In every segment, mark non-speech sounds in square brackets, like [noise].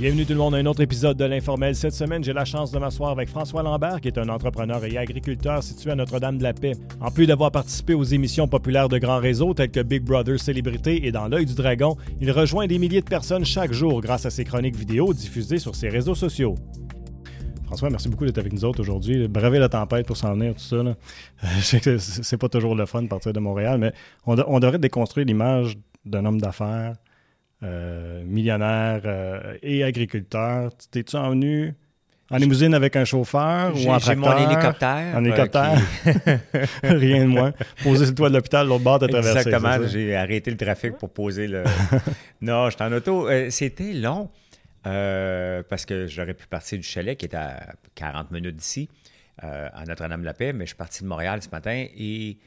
Bienvenue tout le monde à un autre épisode de l'Informel. Cette semaine, j'ai la chance de m'asseoir avec François Lambert, qui est un entrepreneur et agriculteur situé à Notre-Dame-de-la-Paix. En plus d'avoir participé aux émissions populaires de grands réseaux tels que Big Brother Célébrité et Dans l'œil du dragon, il rejoint des milliers de personnes chaque jour grâce à ses chroniques vidéo diffusées sur ses réseaux sociaux. François, merci beaucoup d'être avec nous autres aujourd'hui. Braver la tempête pour s'en venir, tout ça. Que [laughs] c'est pas toujours le fun de partir de Montréal, mais on devrait déconstruire l'image d'un homme d'affaires, euh, millionnaire euh, et agriculteur. T'es-tu en venu en limousine avec un chauffeur ou en j'ai mon tracteur? hélicoptère. En hélicoptère? [laughs] Rien de moins. Posé sur le toit de l'hôpital, l'autre bord, t'as traversé. Exactement. J'ai arrêté le trafic pour poser le. [laughs] non, j'étais en auto. Euh, C'était long euh, parce que j'aurais pu partir du chalet qui est à 40 minutes d'ici, euh, à Notre-Dame-la-Paix, mais je suis parti de Montréal ce matin et.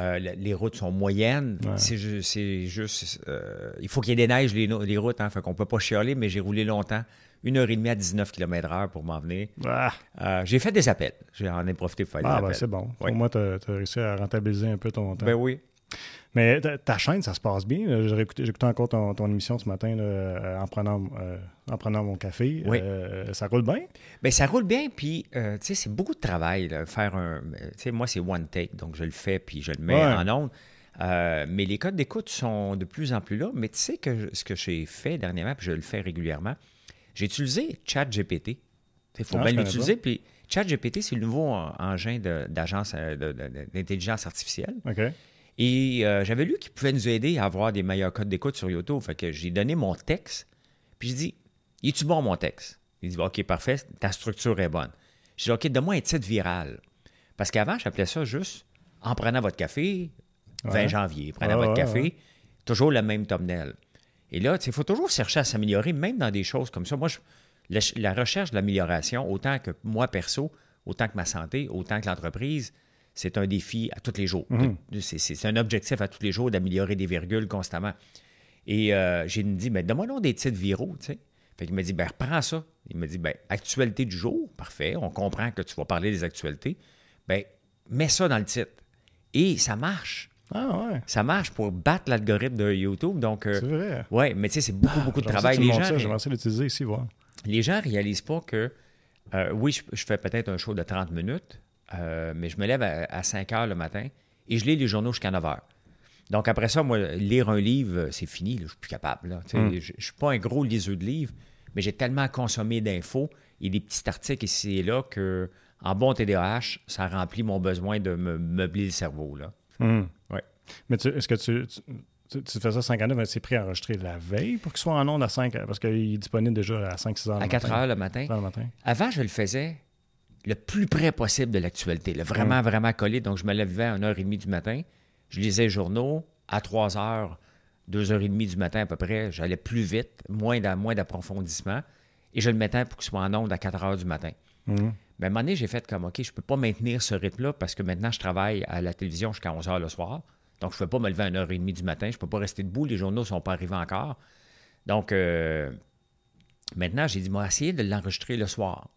Euh, les routes sont moyennes. Ouais. C'est ju- c'est juste. euh, il faut qu'il y ait des neiges, les, routes. Hein, fait qu'on peut pas chialer, mais j'ai roulé longtemps. Une heure et demie à 19 km/h pour m'en venir. Ah, Euh, j'ai fait des appels. J'en ai profité pour faire des ah, ben, appels. c'est bon. Oui. Au moins, t'as as réussi à rentabiliser un peu ton temps. Ben oui. Mais ta, ta chaîne, ça se passe bien. là. J'ai écouté, j'ai écouté encore ton, ton émission ce matin là, euh, en, prenant, euh, en prenant mon café. Oui. Euh, ça roule bien? Bien, ça roule bien, puis, euh, tu sais, c'est beaucoup de travail, là, faire un... euh, Tu sais, moi, c'est one take, donc je le fais, puis je le mets Ouais. en ondes. Euh, mais les codes d'écoute sont de plus en plus là. Mais tu sais que je- ce que j'ai fait dernièrement, puis je le fais régulièrement, j'ai utilisé ChatGPT. Il faut Ah, bien l'utiliser, puis ChatGPT, c'est le nouveau en- engin d'agence euh, d'intelligence artificielle. OK. Et euh, j'avais lu qu'il pouvait nous aider à avoir des meilleurs codes d'écoute sur YouTube. Fait que j'ai donné mon texte, puis j'ai dit Es-tu bon mon texte Il dit Ok, parfait, ta structure est bonne. J'ai dit Ok, donne-moi un titre viral. Parce qu'avant, j'appelais ça juste En prenant votre café, 20 Ouais. janvier, prenant Ouais, votre ouais, café, toujours le même thumbnail. Et là, il faut toujours chercher à s'améliorer, même dans des choses comme ça. Moi, je- la, la recherche de l'amélioration, autant que moi perso, autant que ma santé, autant que l'entreprise, c'est un défi à tous les jours. Mhm. C'est- un objectif à tous les jours d'améliorer des virgules constamment. Et euh, j'ai dit, mais donne-moi donc des titres viraux, tu sais. Fait qu'il m'a dit, ben reprends ça. Il m'a dit, ben actualité du jour, parfait, on comprend que tu vas parler des actualités. Ben mets ça dans le titre. Et ça marche. Ah ouais, Ça marche pour battre l'algorithme de YouTube. Donc, euh, c'est vrai. ouais, mais tu sais, c'est beaucoup, beaucoup de travail. Les gens, J'aimerais l'utiliser ici, voir. les gens réalisent pas que, euh, oui, je, je fais peut-être un show de 30 minutes, euh, mais je me lève à, à 5 heures le matin et je lis les journaux jusqu'à 9 heures. Donc après ça, moi, lire un livre, euh, c'est fini, là, je suis plus capable. là. Tu sais, Mm. Je ne suis pas un gros liseux de livres, mais j'ai tellement consommé d'infos et des petits articles ici et là que, en bon TDAH, ça remplit mon besoin de me meubler le cerveau. Là. Hum. Ouais. Mais est-ce que tu, tu, tu- tu fais ça 5 à 9, mais c'est enregistrer la veille pour qu'il soit en ondes à 5 parce qu'il est disponible déjà à 5-6 heures. À 4 heures le matin. le matin. Avant, je le faisais le plus près possible de l'actualité, là, vraiment, vraiment collé. Donc, je me levais à 1h30 du matin, je lisais les journaux. À 3 h 2h30 du matin à peu près, j'allais plus vite, moins d'a- moins d'approfondissement, et je le mettais pour qu'il soit en onde à 4 h du matin. Hum. Mais à un moment donné, j'ai fait comme, OK, je ne peux pas maintenir ce rythme-là parce que maintenant, je travaille à la télévision jusqu'à 11 h le soir. Donc, je ne peux pas me lever à 1h30 du matin. Je ne peux pas rester debout. Les journaux ne sont pas arrivés encore. Donc, euh, maintenant, j'ai dit, moi, essayer de l'enregistrer le soir.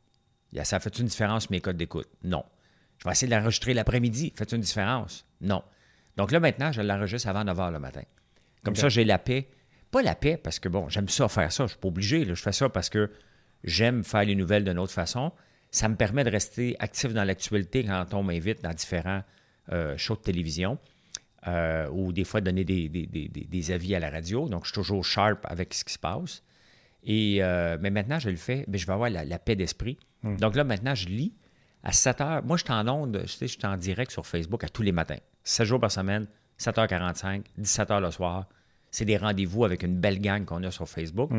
Ça fait une différence mes codes d'écoute? Non. Je vais essayer de l'enregistrer l'après-midi. Fait une différence? Non. Donc là, maintenant, je l'enregistre avant 9 h le matin. Comme ça, j'ai la paix. Pas la paix parce que, bon, j'aime ça faire ça. Je ne suis pas obligé. là. Je fais ça parce que j'aime faire les nouvelles d'une autre façon. Ça me permet de rester actif dans l'actualité quand on m'invite dans différents euh, shows de télévision euh, ou des fois donner des, des- des- des- des avis à la radio. Donc, je suis toujours sharp avec ce qui se passe. Et, euh, mais maintenant, je le fais, mais je vais avoir la, la paix d'esprit. Donc là, maintenant, je lis à 7 heures. Moi, je suis en onde, je sais, je suis en direct sur Facebook à tous les matins. 7 jours par semaine, 7h45, 17h le soir. C'est des rendez-vous avec une belle gang qu'on a sur Facebook.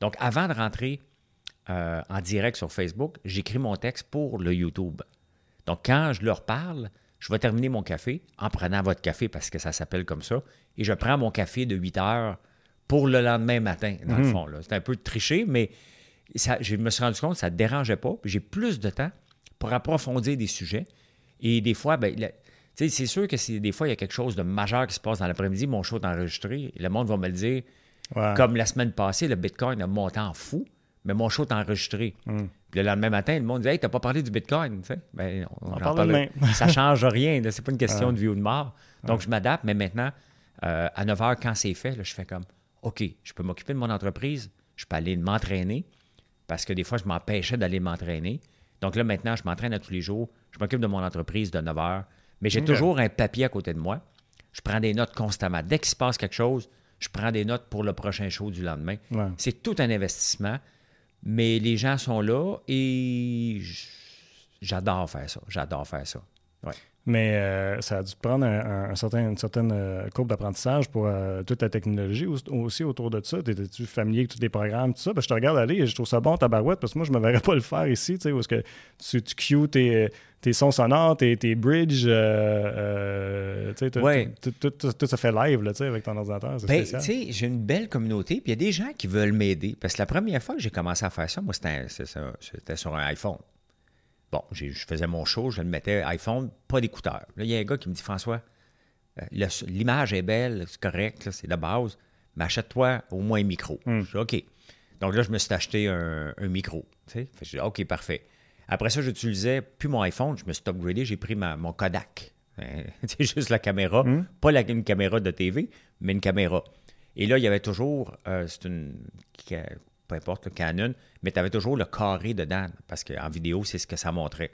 Donc, avant de rentrer euh, en direct sur Facebook, j'écris mon texte pour le YouTube. Donc, quand je leur parle, je vais terminer mon café en prenant votre café parce que ça s'appelle comme ça. Et je prends mon café de 8 heures pour le lendemain matin, dans le fond. là. C'est un peu triché, mais ça, je me suis rendu compte que ça ne dérangeait pas. J'ai plus de temps pour approfondir des sujets. Et des fois, ben, c'est sûr que si des fois, il y a quelque chose de majeur qui se passe dans l'après-midi, mon show est enregistré, le monde va me le dire. Ouais. Comme la semaine passée, le Bitcoin a monté en fou, mais mon show est enregistré. Hmm. Puis le lendemain matin, le monde dit Hey, t'as pas parlé du Bitcoin. Ben, on, On en parle. Ça change rien. C'est pas une [laughs] question de vie ou de mort. Donc, je m'adapte, mais maintenant, euh, à 9 h, quand c'est fait, là, je fais comme OK, je peux m'occuper de mon entreprise, je peux aller m'entraîner. parce que des fois, je m'empêchais d'aller m'entraîner. Donc là, maintenant, je m'entraîne à tous les jours. Je m'occupe de mon entreprise de 9 heures. Mais j'ai toujours un papier à côté de moi. Je prends des notes constamment. Dès qu'il se passe quelque chose, je prends des notes pour le prochain show du lendemain. Ouais. C'est tout un investissement, mais les gens sont là et j'adore faire ça. J'adore faire ça. Ouais. Mais euh, ça a dû prendre un, un- un certain, une certaine euh, courbe d'apprentissage pour euh, toute la technologie aussi, aussi autour de ça. Étais-tu familier avec tous les programmes, tout ça? Parce que je te regarde aller et je trouve ça bon, ta barouette, parce que moi, je ne me verrais pas le faire ici, tu sais, où est-ce que tu, tu cues tes, tes sons sonores, tes, tes bridges, tu sais, tout, Ouais. se fait live, là, tu sais, avec ton ordinateur. C'est Ben, tu sais, j'ai une belle communauté, puis il y a des gens qui veulent m'aider. Parce que la première fois que j'ai commencé à faire ça, moi, ça, c'était sur un iPhone. Bon, je faisais mon show, je le mettais iPhone, pas d'écouteurs. Là, il y a un gars qui me dit François, euh, l'image est belle, c'est correct, c'est de base, mais achète-toi au moins un micro. Je dis OK. Donc là, je me suis acheté un, un micro. Fait j'ai dit, OK, parfait. Après ça, j'utilisais plus mon iPhone, je me suis upgradé, j'ai pris ma- mon Kodak. [laughs] Euh, C'est juste la caméra, pas la- une caméra de TV, mais une caméra. Et là, il y avait toujours, euh, c'est une, ca- peu importe le Canon, mais tu avais toujours le carré dedans, parce qu'en vidéo, c'est ce que ça montrait.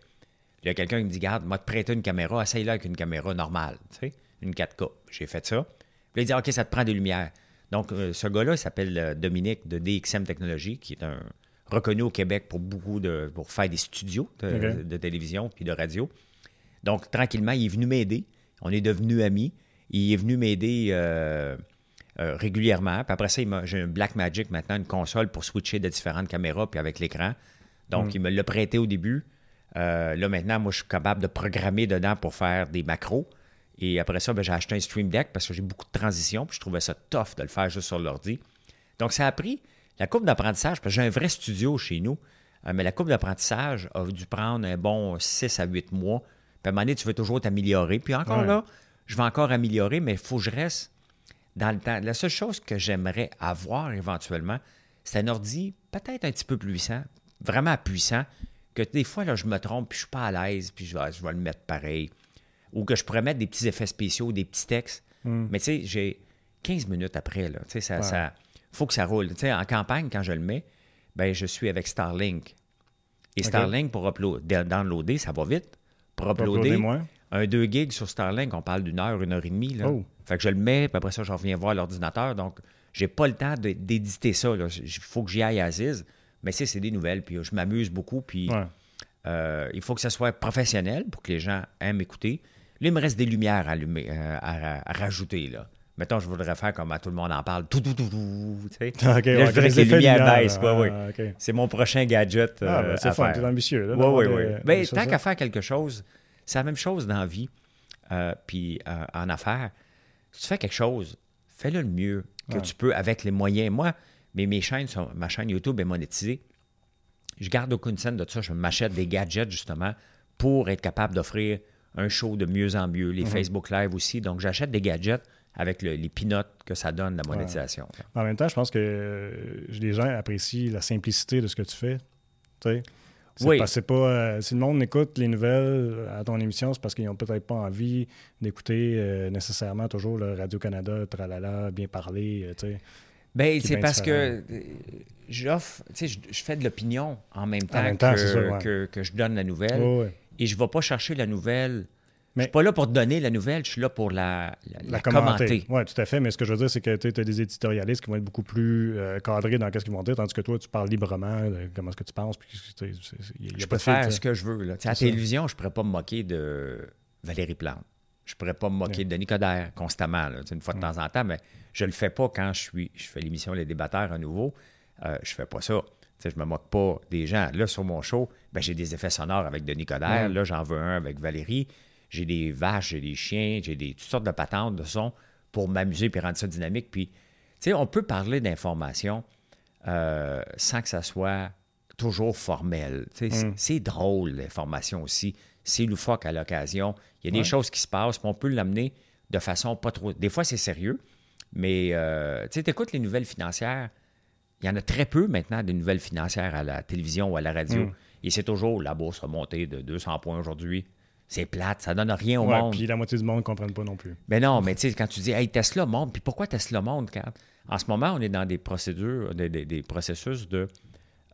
Il y a quelqu'un qui me dit, garde, m'a te prêté une caméra, essaye-la avec une caméra normale, tu sais, une 4K. J'ai fait ça. Puis il dit, OK, ça te prend des lumières. Donc, euh, ce gars-là, il s'appelle euh, Dominique de DXM Technologies, qui est un reconnu au Québec pour beaucoup de, pour faire des studios de télévision puis de radio. Donc, tranquillement, il est venu m'aider. On est devenus amis. Il est venu m'aider euh, euh, régulièrement. Puis après ça, j'ai un Blackmagic maintenant, une console pour switcher de différentes caméras puis avec l'écran. Donc, il me l'a prêté au début. Euh, là, maintenant, moi, je suis capable de programmer dedans pour faire des macros. Et après ça, ben, j'ai acheté un Stream Deck parce que j'ai beaucoup de transitions. Puis je trouvais ça tough de le faire juste sur l'ordi. Donc, ça a pris la courbe d'apprentissage, parce que j'ai un vrai studio chez nous, euh, mais la courbe d'apprentissage a dû prendre un bon 6 à 8 mois. Puis à un moment donné, tu veux toujours t'améliorer. Puis encore Ouais. là, je vais encore améliorer, mais il faut que je reste dans le temps. La seule chose que j'aimerais avoir éventuellement, c'est un ordi peut-être un petit peu plus puissant, vraiment puissant, que des fois, là, je me trompe, puis je suis pas à l'aise, puis je vais, je vais le mettre pareil. Ou que je pourrais mettre des petits effets spéciaux, des petits textes. Mais tu sais, j'ai 15 minutes après, là, tu sais, ça, Ouais. ça faut que ça roule. Tu sais, en campagne, quand je le mets, ben, je suis avec Starlink. Et. Starlink, pour upload- da- downloader, ça va vite. Pour uploader uploader, moins. Un 2 gigs sur Starlink, on parle d'une heure, une heure et demie. Là. Oh. Fait que je le mets, puis après ça, je reviens voir l'ordinateur. Donc, j'ai pas le temps d'éditer ça. Il faut que j'y aille à Aziz. Mais c'est c'est des nouvelles, puis euh, je m'amuse beaucoup. Puis Ouais. euh, il faut que ça soit professionnel pour que les gens aiment écouter. Là, il me reste des lumières à, allumer, euh, à, à rajouter. Là. Mettons, je voudrais faire comme à tout le monde en parle. Tout, tout, tout, tout, tu sais. [laughs] OK, Là, ouais, je voudrais que les lumières lumière, baissent. ouais, Ah, ouais. C'est mon prochain gadget. Ah, euh, ben, c'est fun, t'es ambitieux. Là, Oui, oui, oui. Ben, choses tant qu'à faire quelque chose, c'est la même chose dans la vie. Euh, puis euh, en affaires, si tu fais quelque chose, fais-le le mieux que Ouais. tu peux avec les moyens. Moi, mais mes chaînes sont, ma chaîne YouTube est monétisée. Je garde aucune scène de ça. Je m'achète des gadgets justement pour être capable d'offrir un show de mieux en mieux. Mhm. Les Facebook Live aussi. Donc, j'achète des gadgets avec le- les pinottes que ça donne, la monétisation. En même temps, je pense que euh, les gens apprécient la simplicité de ce que tu fais. Tu sais? C'est Oui. parce que pas. euh, si le monde écoute les nouvelles à ton émission, c'est parce qu'ils n'ont peut-être pas envie d'écouter euh, nécessairement toujours le Radio-Canada, tralala, bien parler. euh, tu sais. Ben, c'est parce différent. que euh, j'offre, tu sais, je, fais de l'opinion en même temps, même temps, que, c'est sûr, ouais. que, que je donne la nouvelle. Ouais. Et je ne vais pas chercher la nouvelle. Mais- je suis pas là pour te donner la nouvelle, je suis là pour la, la, la La commenter. commenter. Oui, tout à fait. Mais ce que je veux dire, c'est que tu as des éditorialistes qui vont être beaucoup plus euh, cadrés dans ce qu'ils vont dire, tandis que toi, tu parles librement de comment est-ce que tu penses. Puis, y a Je peux faire ce que je veux. Là. Tu sais, À la télévision, je ne pourrais pas me moquer de Valérie Plante. Je ne pourrais pas me moquer de Denis Coderre constamment, là, une fois de temps en temps, mais je ne le fais pas quand je, suis, je fais l'émission Les débatteurs à nouveau. Euh, je fais pas ça. Tu sais, je me moque pas des gens. Là, sur mon show, ben, j'ai des effets sonores avec Denis Coderre. Ouais. Là, j'en veux un avec Valérie. J'ai des vaches, j'ai des chiens, j'ai des, toutes sortes de patentes de son pour m'amuser puis rendre ça dynamique. Puis, tu sais, on peut parler d'information euh, sans que ça soit toujours formel. Mm. C'est drôle, l'information aussi. C'est loufoque à l'occasion. Il y a des choses qui se passent, puis on peut l'amener de façon pas trop... Des fois, c'est sérieux, mais euh, tu sais, t'écoutes les nouvelles financières, il y en a très peu maintenant des nouvelles financières à la télévision ou à la radio. Mm. Et c'est toujours la bourse a monté de 200 points aujourd'hui. C'est plate, ça donne rien au Ouais, monde. puis la moitié du monde ne comprenne pas non plus. Mais non, mais tu sais, quand tu dis, hey, Tesla monte, puis pourquoi Tesla monte? Quand... En ce moment, on est dans des procédures, des, des- des processus de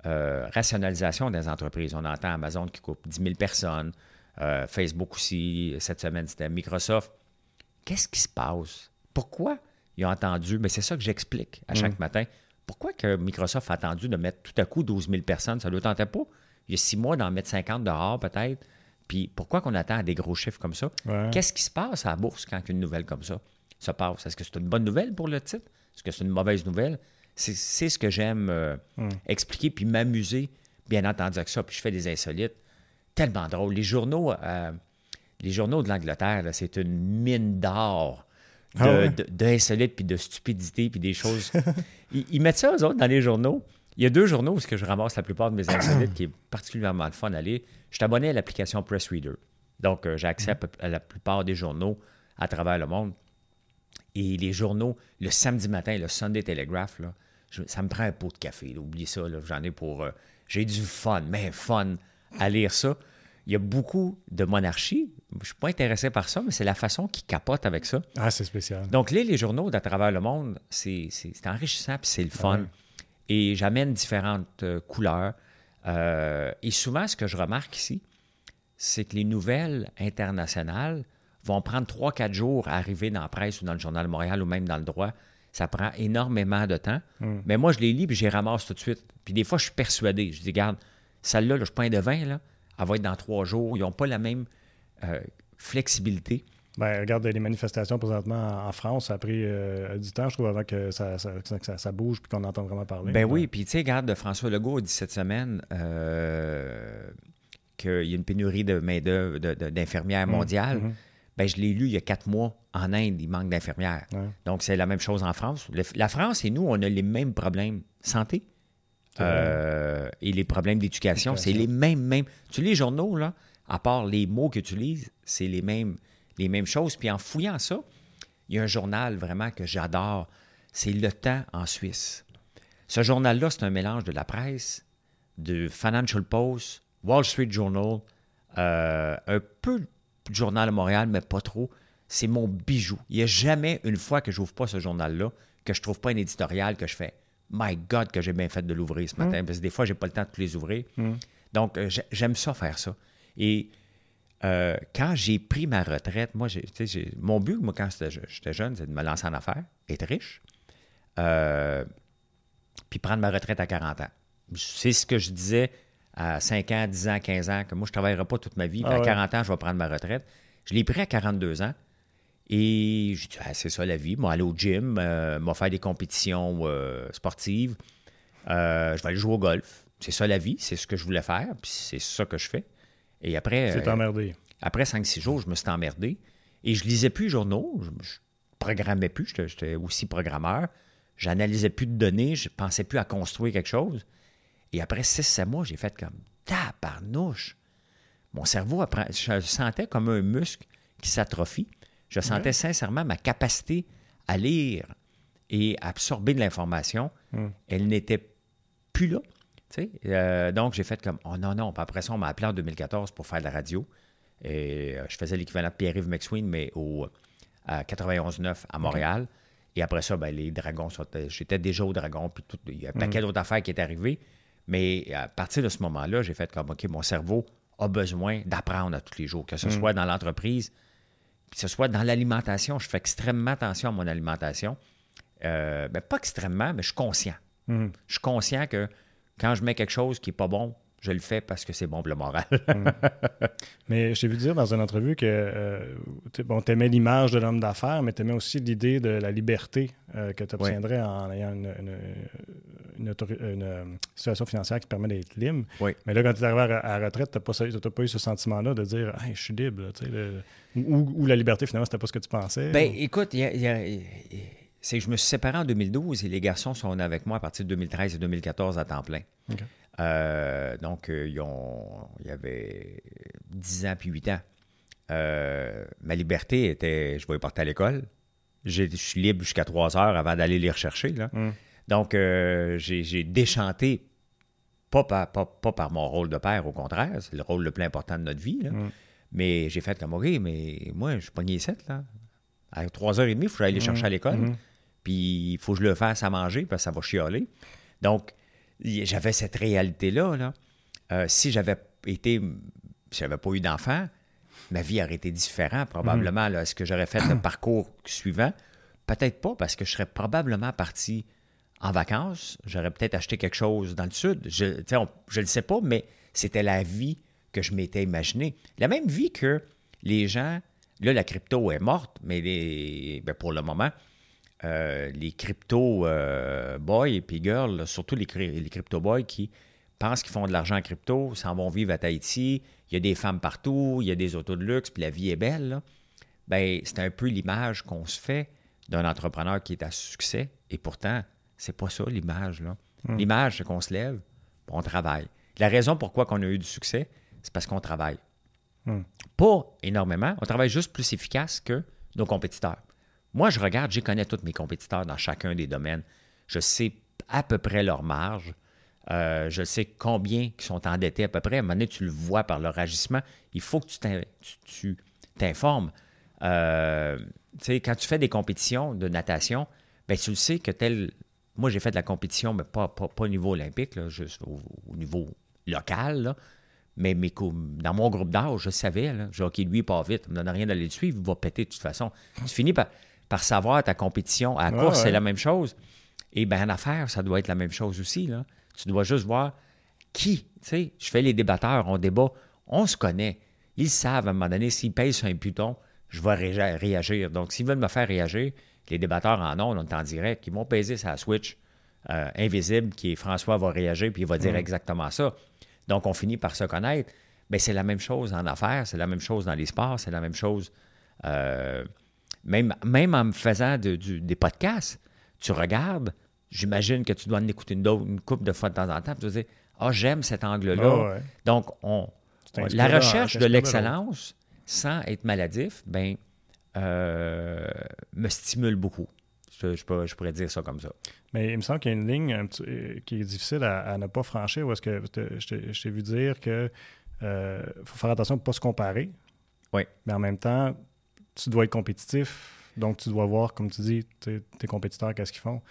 euh, rationalisation des entreprises. On entend Amazon qui coupe 10 000 personnes, euh, Facebook aussi, cette semaine, c'était Microsoft. Qu'est-ce qui se passe? Pourquoi ils ont entendu? Mais c'est ça que j'explique à chaque matin. Pourquoi que Microsoft a attendu de mettre tout à coup 12 000 personnes? Ça ne le tentait pas? Il y a six mois d'en mettre 50 dehors peut-être. Puis pourquoi qu'on attend à des gros chiffres comme ça? Ouais. Qu'est-ce qui se passe à la bourse quand une nouvelle comme ça se passe? Est-ce que c'est une bonne nouvelle pour le titre? Est-ce que c'est une mauvaise nouvelle? C'est, c'est ce que j'aime euh, expliquer puis m'amuser, bien entendu, avec ça. Puis je fais des insolites. Tellement drôle. Les journaux, euh, les journaux de l'Angleterre, c'est une mine d'or de, Ah ouais? d'insolites puis de stupidité puis des choses. [laughs] ils, ils mettent ça, eux autres, dans les journaux. Il y a deux journaux où je ramasse la plupart de mes insolites qui est particulièrement le fun à lire. Je suis abonné à l'application Press Reader. Donc, euh, j'ai accès à peu- à la plupart des journaux à travers le monde. Et les journaux, le samedi matin, le Sunday Telegraph, là, je- ça me prend un pot de café. là. Oubliez ça, j'en ai pour... euh, j'ai du fun, mais fun à lire ça. Il y a beaucoup de monarchies. Je ne suis pas intéressé par ça, mais c'est la façon qu'ils capotent avec ça. Ah, c'est spécial. Donc, lire les journaux d'à travers le monde, c'est enrichissant puis c'est le fun. Ouais. Et j'amène différentes euh, couleurs. Euh, et souvent, ce que je remarque ici, c'est que les nouvelles internationales vont prendre 3-4 jours à arriver dans la presse ou dans le Journal de Montréal ou même dans le droit. Ça prend énormément de temps. Mais moi, je les lis puis je les ramasse tout de suite. Puis des fois, je suis persuadé. Je dis, regarde, celle-là, là, je suis pas un devin, là, elle va être dans trois jours. Ils n'ont pas la même euh, flexibilité. Ben, regarde les manifestations présentement en, France, ça a pris euh, du temps, je trouve, avant que ça, ça, que ça- ça bouge puis qu'on entende vraiment parler. Ben oui, puis tu sais, regarde, François Legault a dit cette semaine euh, qu'il y a une pénurie de main-d'œuvre, d'infirmières mondiales. mhm. Ben, je l'ai lu il y a quatre mois. En Inde, il manque d'infirmières. Ouais. Donc, c'est la même chose en France. Le- la France et nous, on a les mêmes problèmes. Santé euh, et les problèmes d'éducation, c'est les mêmes, mêmes. Tu lis les journaux, là, à part les mots que tu lises, c'est les mêmes, les mêmes choses. Puis en fouillant ça, il y a un journal vraiment que j'adore. C'est Le Temps en Suisse. Ce journal-là, c'est un mélange de la presse, de Financial Post, Wall Street Journal, euh, un peu de journal à Montréal, mais pas trop. C'est mon bijou. Il n'y a jamais une fois que j'ouvre pas ce journal-là que je trouve pas un éditorial que je fais. My God, que j'ai bien fait de l'ouvrir ce matin, parce que des fois, j'ai pas le temps de tous les ouvrir. Donc, euh, j'ai- j'aime ça faire ça. Et euh, quand j'ai pris ma retraite, moi, j'ai- mon but, moi, quand j'étais je- j'étais jeune, c'est de me lancer en affaires, être riche, euh, puis prendre ma retraite à 40 ans. C'est ce que je disais à 5 ans, 10 ans, 15 ans, que moi, je ne travaillerai pas toute ma vie. puis Ah à ouais. 40 ans, je vais prendre ma retraite. Je l'ai pris à 42 ans. Et j'ai dit, Ah, c'est ça la vie. Moi, aller au gym, euh, faire des compétitions euh, sportives. Je vais aller jouer au golf. C'est ça la vie. C'est ce que je voulais faire. Puis c'est ça que je fais. Et après, C'est euh, emmerdé. après 5-6 jours, je me suis emmerdé. Et je lisais plus les journaux. Je, je programmais plus. J'étais- aussi programmeur. J'analysais plus de données. Je pensais plus à construire quelque chose. Et après 6-7 mois, j'ai fait comme tabarnouche. Mon cerveau, je le sentais comme un muscle qui s'atrophie. Je sentais sincèrement ma capacité à lire et à absorber de l'information. Elle n'était plus là. Euh, donc, j'ai fait comme, oh non, non. Puis après ça, on m'a appelé en 2014 pour faire de la radio. Et euh, je faisais l'équivalent de Pierre-Yves McSween, mais au, à 91.9 à Montréal. Et après ça, ben, les dragons sont. J'étais déjà au dragon, puis tout, il y a un paquet d'autres affaires qui est arrivé. Mais à partir de ce moment-là, j'ai fait comme, OK, mon cerveau a besoin d'apprendre à tous les jours, que ce soit dans l'entreprise, que ce soit dans l'alimentation. Je fais extrêmement attention à mon alimentation. Euh, ben, pas extrêmement, mais je suis conscient. Mhm. Je suis conscient que quand je mets quelque chose qui n'est pas bon, je le fais parce que c'est bon pour le moral. [laughs] Mais je t'ai vu dire dans une entrevue que euh, tu bon, aimais l'image de l'homme d'affaires, mais tu aimais aussi l'idée de la liberté euh, que tu obtiendrais en ayant une, une- une autori- une, euh, situation financière qui te permet d'être libre. Oui. Mais là, quand tu es arrivé à, la- à la retraite, tu n'as pas, pas eu ce sentiment-là de dire Hey, je suis libre. là, tu sais, le- ou, ou la liberté, finalement, c'était pas ce que tu pensais. Ben, ou- écoute, il y a- il y a- c'est que je me suis séparé en 2012 et les garçons sont venus avec moi à partir de 2013 et 2014 à temps plein. Euh, donc, euh, ils ont, il y avait 10 ans puis 8 ans. Euh, ma liberté était, je vais les porter à l'école. Je suis libre jusqu'à 3 heures avant d'aller les rechercher. Là. Mm. Donc, euh, j'ai déchanté, pas par, pas, pas par mon rôle de père, au contraire, c'est le rôle le plus important de notre vie. là. Mm. Mais j'ai fait comme, OK, mais moi, je suis pogné ici, là. À 3h30, il faut j'aille les chercher à l'école. Puis il faut que je le fasse à manger parce que ça va chialer. Donc, j'avais cette réalité-là. Là. Euh, si j'avais été, si j'avais pas eu d'enfant, ma vie aurait été différente probablement. Est-ce que j'aurais fait le [coughs] parcours suivant? Peut-être pas, parce que je serais probablement parti en vacances. J'aurais peut-être acheté quelque chose dans le sud. Je ne le sais pas, mais c'était la vie que je m'étais imaginée. La même vie que les gens, là, la crypto est morte, mais les, ben, pour le moment, euh, les crypto euh, boys et puis girls, surtout les, les crypto boys qui pensent qu'ils font de l'argent en crypto, s'en vont vivre à Tahiti, il y a des femmes partout, il y a des autos de luxe, puis la vie est belle. Ben, c'est un peu l'image qu'on se fait d'un entrepreneur qui est à succès, et pourtant, c'est pas ça l'image. Hmm. L'image, c'est qu'on se lève, on travaille. La raison pourquoi on a eu du succès, c'est parce qu'on travaille. Hmm. Pas énormément, on travaille juste plus efficace que nos compétiteurs. Moi, je regarde, je connais tous mes compétiteurs dans chacun des domaines. Je sais à peu près leur marge. Euh, je sais combien ils sont endettés à peu près. À un moment donné, tu le vois par leur agissement. Il faut que tu t'informes. Euh, quand tu fais des compétitions de natation, ben, tu le sais que tel. Moi, j'ai fait de la compétition, mais pas, pas, au niveau olympique, juste au, niveau local. Mais dans mon groupe d'âge, je savais, là, genre, OK, lui, pas vite, il ne me donne rien d'aller le suivre, il va péter de toute façon. Tu finis par, par savoir ta compétition. À la course, c'est la même chose. Et bien, en affaires, ça doit être la même chose aussi. Là. Tu dois juste voir qui. Tu sais, je fais les débatteurs, on débat, on se connaît. Ils savent à un moment donné, s'ils payent sur un piton, je vais réagir. Donc, s'ils veulent me faire réagir, les débatteurs en ont, on est en direct, ils vont peser sa switch euh, invisible qui est François va réagir puis il va dire exactement ça. Donc, on finit par se connaître. Mais c'est la même chose en affaires, c'est la même chose dans les sports, c'est la même chose. Euh, même, même en me faisant des podcasts, tu regardes, j'imagine que tu dois en écouter une, une couple de fois de temps en temps, tu vas dire Ah, j'aime cet angle-là. Ah Donc, on, la recherche de l'excellence, sans être maladif, ben, euh, me stimule beaucoup. Je, pourrais dire ça comme ça. Mais il me semble qu'il y a une ligne euh, qui est difficile à, ne pas franchir, où est-ce que je t'ai vu dire que euh, faut faire attention pour ne pas se comparer. Oui. Mais en même temps, tu dois être compétitif. Donc, tu dois voir, comme tu dis, tes compétiteurs, qu'est-ce qu'ils font.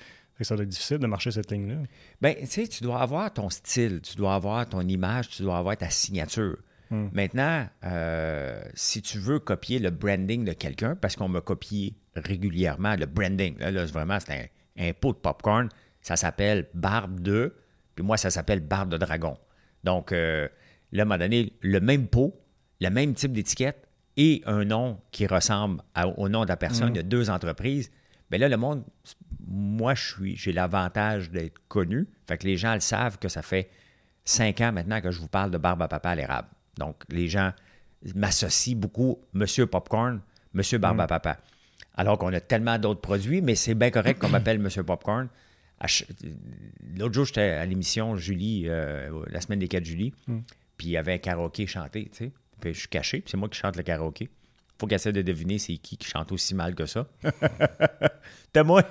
ça doit être difficile de marcher cette ligne-là. Bien, tu sais, tu dois avoir ton style, tu dois avoir ton image, tu dois avoir ta signature. Hmm. Maintenant, euh, si tu veux copier le branding de quelqu'un, parce qu'on m'a copié régulièrement le branding, là, vraiment, c'est un, pot de popcorn, ça s'appelle Barbe de, puis moi, ça s'appelle Barbe de Dragon. Donc, euh, là, à un moment donné, le même pot, le même type d'étiquette et un nom qui ressemble au nom de la personne, il y a deux entreprises. Bien là, le monde, moi, je suis, j'ai l'avantage d'être connu. Fait que les gens le savent que ça fait cinq ans maintenant que je vous parle de barbe à papa à l'érable. Donc, les gens m'associent beaucoup Monsieur Popcorn, Monsieur Barbe à mm. Papa. Alors qu'on a tellement d'autres produits, mais c'est bien correct qu'on m'appelle Monsieur Popcorn. L'autre jour, j'étais à l'émission Julie, euh, la semaine des 4 Julie, mm. puis il y avait un karaoké chanté, tu sais. Puis je suis caché, puis c'est moi qui chante le karaoké. Faut qu'elle essaie de deviner c'est qui qui chante aussi mal que ça. [laughs] T'es moi.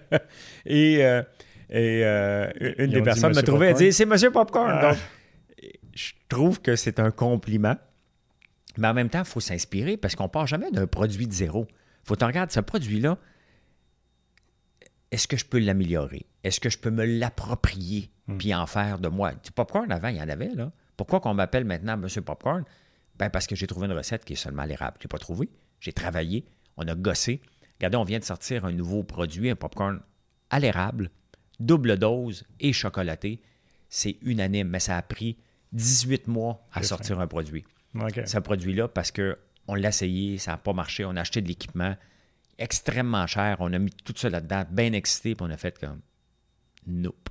[laughs] et, euh, et euh, une des personnes m'a trouvé, elle dit C'est Monsieur Popcorn. Ah je trouve que c'est un compliment. Mais en même temps, il faut s'inspirer parce qu'on ne part jamais d'un produit de zéro. Il faut que regarder ce produit-là. Est-ce que je peux l'améliorer? Est-ce que je peux me l'approprier hmm. puis en faire de moi? Du popcorn, avant, il y en avait, là. Pourquoi qu'on m'appelle maintenant Monsieur Popcorn? Ben parce que j'ai trouvé une recette qui est seulement l'érable. Je l'ai pas trouvé. J'ai travaillé. On a gossé. Regardez, on vient de sortir un nouveau produit, un popcorn à l'érable, double dose et chocolaté. C'est unanime, mais ça a pris 18 mois à sortir un produit. Ce produit-là, parce qu'on l'a essayé, ça n'a pas marché, on a acheté de l'équipement extrêmement cher, on a mis tout ça là-dedans, bien excité, puis on a fait comme nope.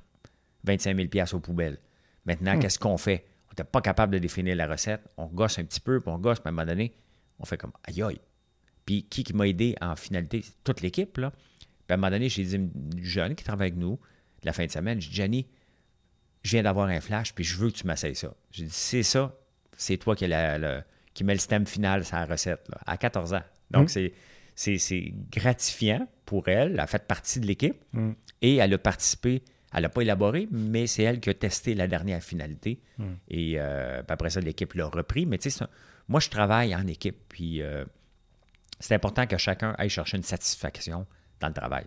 25 000 aux poubelles. Maintenant, hmm. qu'est-ce qu'on fait? N'était pas capable de définir la recette. On gosse un petit peu, puis on gosse, puis à un moment donné, on fait comme aïe aïe. Puis qui, qui m'a aidé en finalité? Toute l'équipe, là. Puis à un moment donné, j'ai dit une jeune qui travaille avec nous, la fin de semaine, j'ai dit, Jenny, je viens d'avoir un flash, puis je veux que tu m'essayes ça. J'ai dit, c'est ça, c'est toi qui, le, qui met le stem final sur la recette, à 14 ans. Donc, mm. c'est gratifiant pour elle. Elle a fait partie de l'équipe mm. et elle a participé. Elle n'a pas élaboré, mais c'est elle qui a testé la dernière finalité. Mm. Et euh, après ça, l'équipe l'a repris. Mais tu sais, moi, je travaille en équipe. Puis euh, c'est important que chacun aille chercher une satisfaction dans le travail.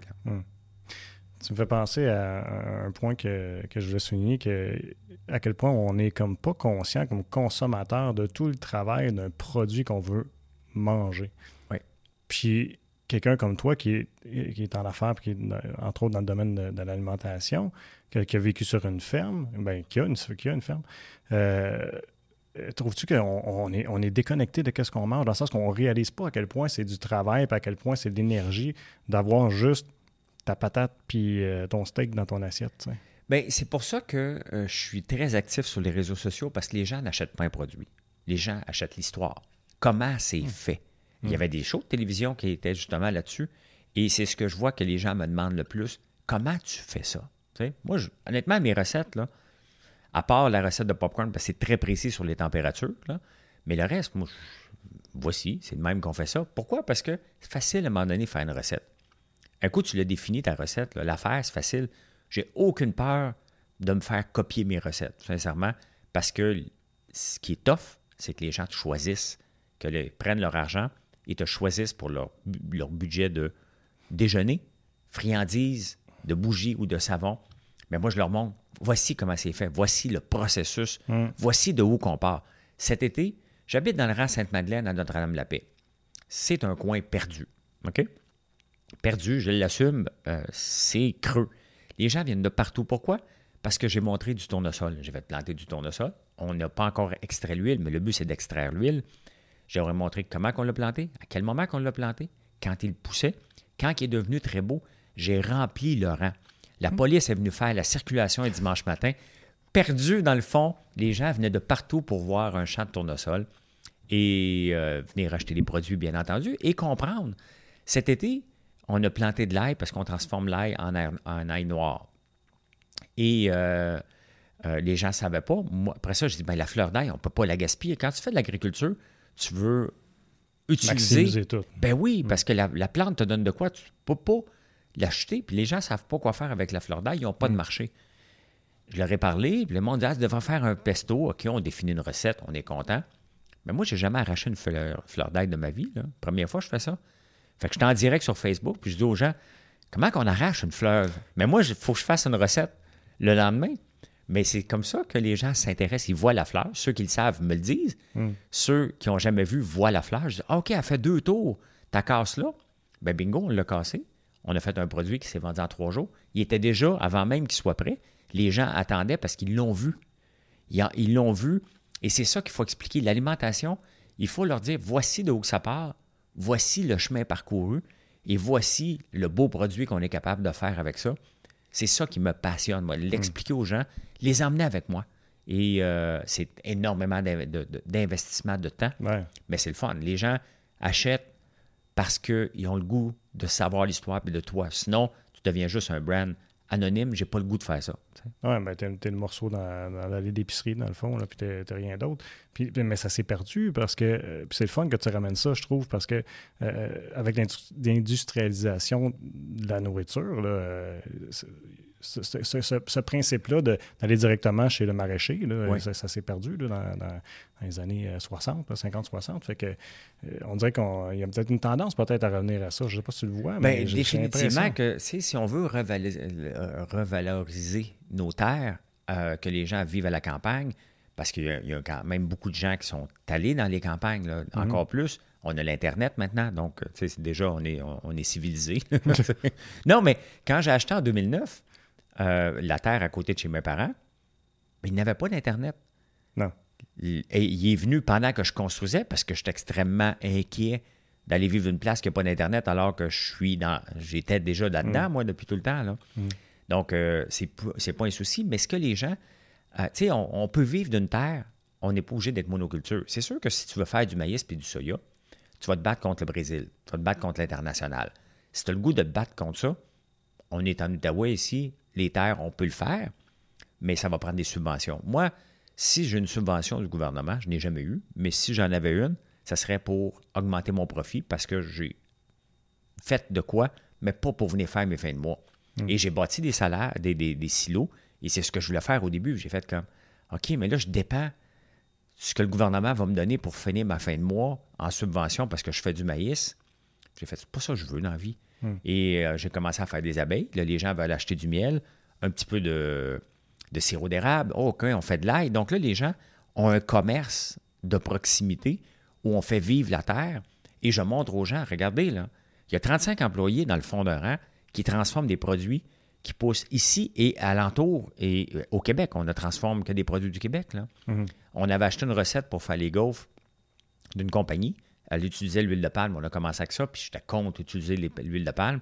Tu me fais penser à un point que, que je voulais souligner, que, à quel point on n'est comme pas conscient comme consommateur de tout le travail d'un produit qu'on veut manger. Oui. Puis quelqu'un comme toi qui est, qui est en affaires, qui est entre autres dans le domaine de, l'alimentation, qui, a vécu sur une ferme, ben, qui, a une, qui a une ferme, euh, trouves-tu qu'on on est, on est déconnecté de ce qu'on mange, dans le sens qu'on ne réalise pas à quel point c'est du travail, et à quel point c'est de l'énergie d'avoir juste ta patate puis euh, ton steak dans ton assiette? Bien, c'est pour ça que euh, je suis très actif sur les réseaux sociaux parce que les gens n'achètent pas un produit. Les gens achètent l'histoire. Comment c'est hmm. fait? Il y hmm. avait des shows de télévision qui étaient justement là-dessus. Et c'est ce que je vois que les gens me demandent le plus. Comment tu fais ça? moi, honnêtement, mes recettes, là, à part la recette de popcorn, parce que c'est très précis sur les températures, mais le reste, moi, voici, c'est le même qu'on fait ça. Pourquoi? Parce que c'est facile à un moment donné de faire une recette. Un coup, tu l'as défini, ta recette. L'affaire, c'est facile. J'ai aucune peur de me faire copier mes recettes, sincèrement, parce que ce qui est tough, c'est que les gens choisissent, que les, prennent leur argent et te choisissent pour leur, leur budget de déjeuner, friandises, de bougies ou de savon. Mais moi, je leur montre, voici comment c'est fait, voici le processus, mm. voici de où qu'on part. Cet été, j'habite dans le rang Sainte-Madeleine à Notre-Dame-la-Paix. C'est un coin perdu. OK? perdu, je l'assume, euh, c'est creux. Les gens viennent de partout. Pourquoi? Parce que j'ai montré du tournesol. Je vais planter du tournesol. On n'a pas encore extrait l'huile, mais le but, c'est d'extraire l'huile. J'aurais montré comment on l'a planté, à quel moment qu'on l'a planté, quand il poussait, quand il est devenu très beau. J'ai rempli le rang. La hum. police est venue faire la circulation un dimanche matin. Perdu dans le fond, les gens venaient de partout pour voir un champ de tournesol et euh, venir acheter des produits, bien entendu, et comprendre. Cet été, on a planté de l'ail parce qu'on transforme l'ail en, en, ail noir. Et euh, euh, les gens ne savaient pas. après ça, je dis, ben, la fleur d'ail, on ne peut pas la gaspiller. Quand tu fais de l'agriculture, tu veux utiliser. tout. Ben oui, mm. parce que la, plante te donne de quoi? Tu ne peux pas l'acheter. Puis les gens ne savent pas quoi faire avec la fleur d'ail. Ils n'ont pas de mm. marché. Je leur ai parlé. Puis le monde dit, ah, devrait faire un pesto. OK, on définit une recette. On est content. Mais moi, je n'ai jamais arraché une fleur, fleur d'ail de ma vie. Première fois je fais ça. Fait que je suis en direct sur Facebook, puis je dis aux gens, comment qu'on arrache une fleur? Mais moi, il faut que je fasse une recette le lendemain. Mais c'est comme ça que les gens s'intéressent, ils voient la fleur. Ceux qui le savent me le disent. Hmm. Ceux qui n'ont jamais vu voient la fleur. Je dis, OK, elle fait deux tours. Ta casse là. Ben bingo, on l'a cassé. On a fait un produit qui s'est vendu en trois jours. Il était déjà, avant même qu'il soit prêt, les gens attendaient parce qu'ils l'ont vu. Ils l'ont vu. Et c'est ça qu'il faut expliquer. L'alimentation, il faut leur dire, voici de où ça part voici le chemin parcouru et voici le beau produit qu'on est capable de faire avec ça. C'est ça qui me passionne, moi, l'expliquer aux gens, les emmener avec moi. Et euh, c'est énormément d'investissement de temps, mais c'est le fun. Les gens achètent parce qu'ils ont le goût de savoir l'histoire et de toi. Sinon, tu deviens juste un brand anonyme, j'ai pas le goût de faire ça. Oui, mais ben, t'es, le morceau dans, l'allée d'épicerie, dans le fond, là, puis t'as, rien d'autre. Puis, mais ça s'est perdu parce que. Euh, c'est le fun que tu ramènes ça, je trouve, parce que euh, avec l'industrialisation de la nourriture, là, euh, ce, principe-là d'aller directement chez le maraîcher, ça, s'est perdu dans, les années 60, 50-60. Fait que euh, on dirait qu'il y a peut-être une tendance peut-être à revenir à ça. Je ne sais pas si tu le vois, mais Bien, définitivement que si on veut euh, revaloriser nos terres, euh, que les gens vivent à la campagne, parce qu'il y, a quand même beaucoup de gens qui sont allés dans les campagnes, mm-hmm. encore plus. On a l'Internet maintenant, donc déjà, on est, on, est civilisé. [laughs] non, mais quand j'ai acheté en 2009, euh, la terre à côté de chez mes parents, mais il n'avait pas d'Internet. Non. Et il est venu pendant que je construisais parce que j'étais extrêmement inquiet d'aller vivre une place qui n'a pas d'Internet alors que je suis dans. J'étais déjà là-dedans, mm. moi, depuis tout le temps. Là. Mm. Donc, euh, c'est, pas un souci. Mais ce que les gens. Euh, tu sais, on, peut vivre d'une terre, on n'est pas obligé d'être monoculture. C'est sûr que si tu veux faire du maïs et du soya, tu vas te battre contre le Brésil, tu vas te battre contre l'international. Si tu as le goût de te battre contre ça, on est en Outaouais ici, les terres, on peut le faire, mais ça va prendre des subventions. Moi, si j'ai une subvention du gouvernement, je n'ai jamais eu, mais si j'en avais une, ça serait pour augmenter mon profit parce que j'ai fait de quoi, mais pas pour venir faire mes fins de mois. Hmm. Et j'ai bâti des salaires, des, des, silos, et c'est ce que je voulais faire au début. J'ai fait comme, OK, mais là, je dépends de ce que le gouvernement va me donner pour finir ma fin de mois en subvention parce que je fais du maïs. J'ai fait, c'est pas ça que je veux dans la vie. Hmm. Et euh, j'ai commencé à faire des abeilles. Là, les gens veulent acheter du miel, un petit peu de, de sirop d'érable. Oh, OK, on fait de l'ail. Donc là, les gens ont un commerce de proximité où on fait vivre la terre. Et je montre aux gens, regardez, là, il y a 35 employés dans le fond d'un rang qui transforment des produits qui poussent ici et alentour et euh, au Québec. On ne transforme que des produits du Québec. Là. Mhm. On avait acheté une recette pour faire les gaufres d'une compagnie. Elle utilisait l'huile de palme. On a commencé avec ça, puis j'étais contre utiliser l'huile de palme.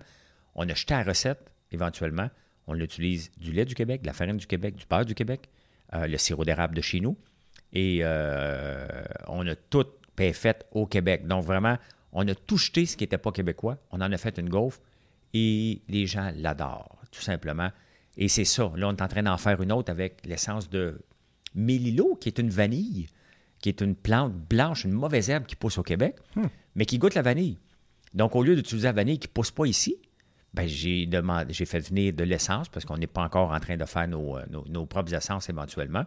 On a jeté la recette, éventuellement. On utilise du lait du Québec, de la farine du Québec, du beurre du Québec, euh, le sirop d'érable de chez nous. Et euh, on a tout fait au Québec. Donc vraiment, on a tout jeté ce qui n'était pas québécois. On en a fait une gaufre et les gens l'adorent, tout simplement. Et c'est ça. Là, on est en train d'en faire une autre avec l'essence de mélilo, qui est une vanille, qui est une plante blanche, une mauvaise herbe qui pousse au Québec, mais qui goûte la vanille. Donc, au lieu d'utiliser la vanille qui ne pousse pas ici, ben, j'ai demandé, j'ai fait venir de l'essence parce qu'on n'est pas encore en train de faire nos, euh, nos- nos propres essences éventuellement.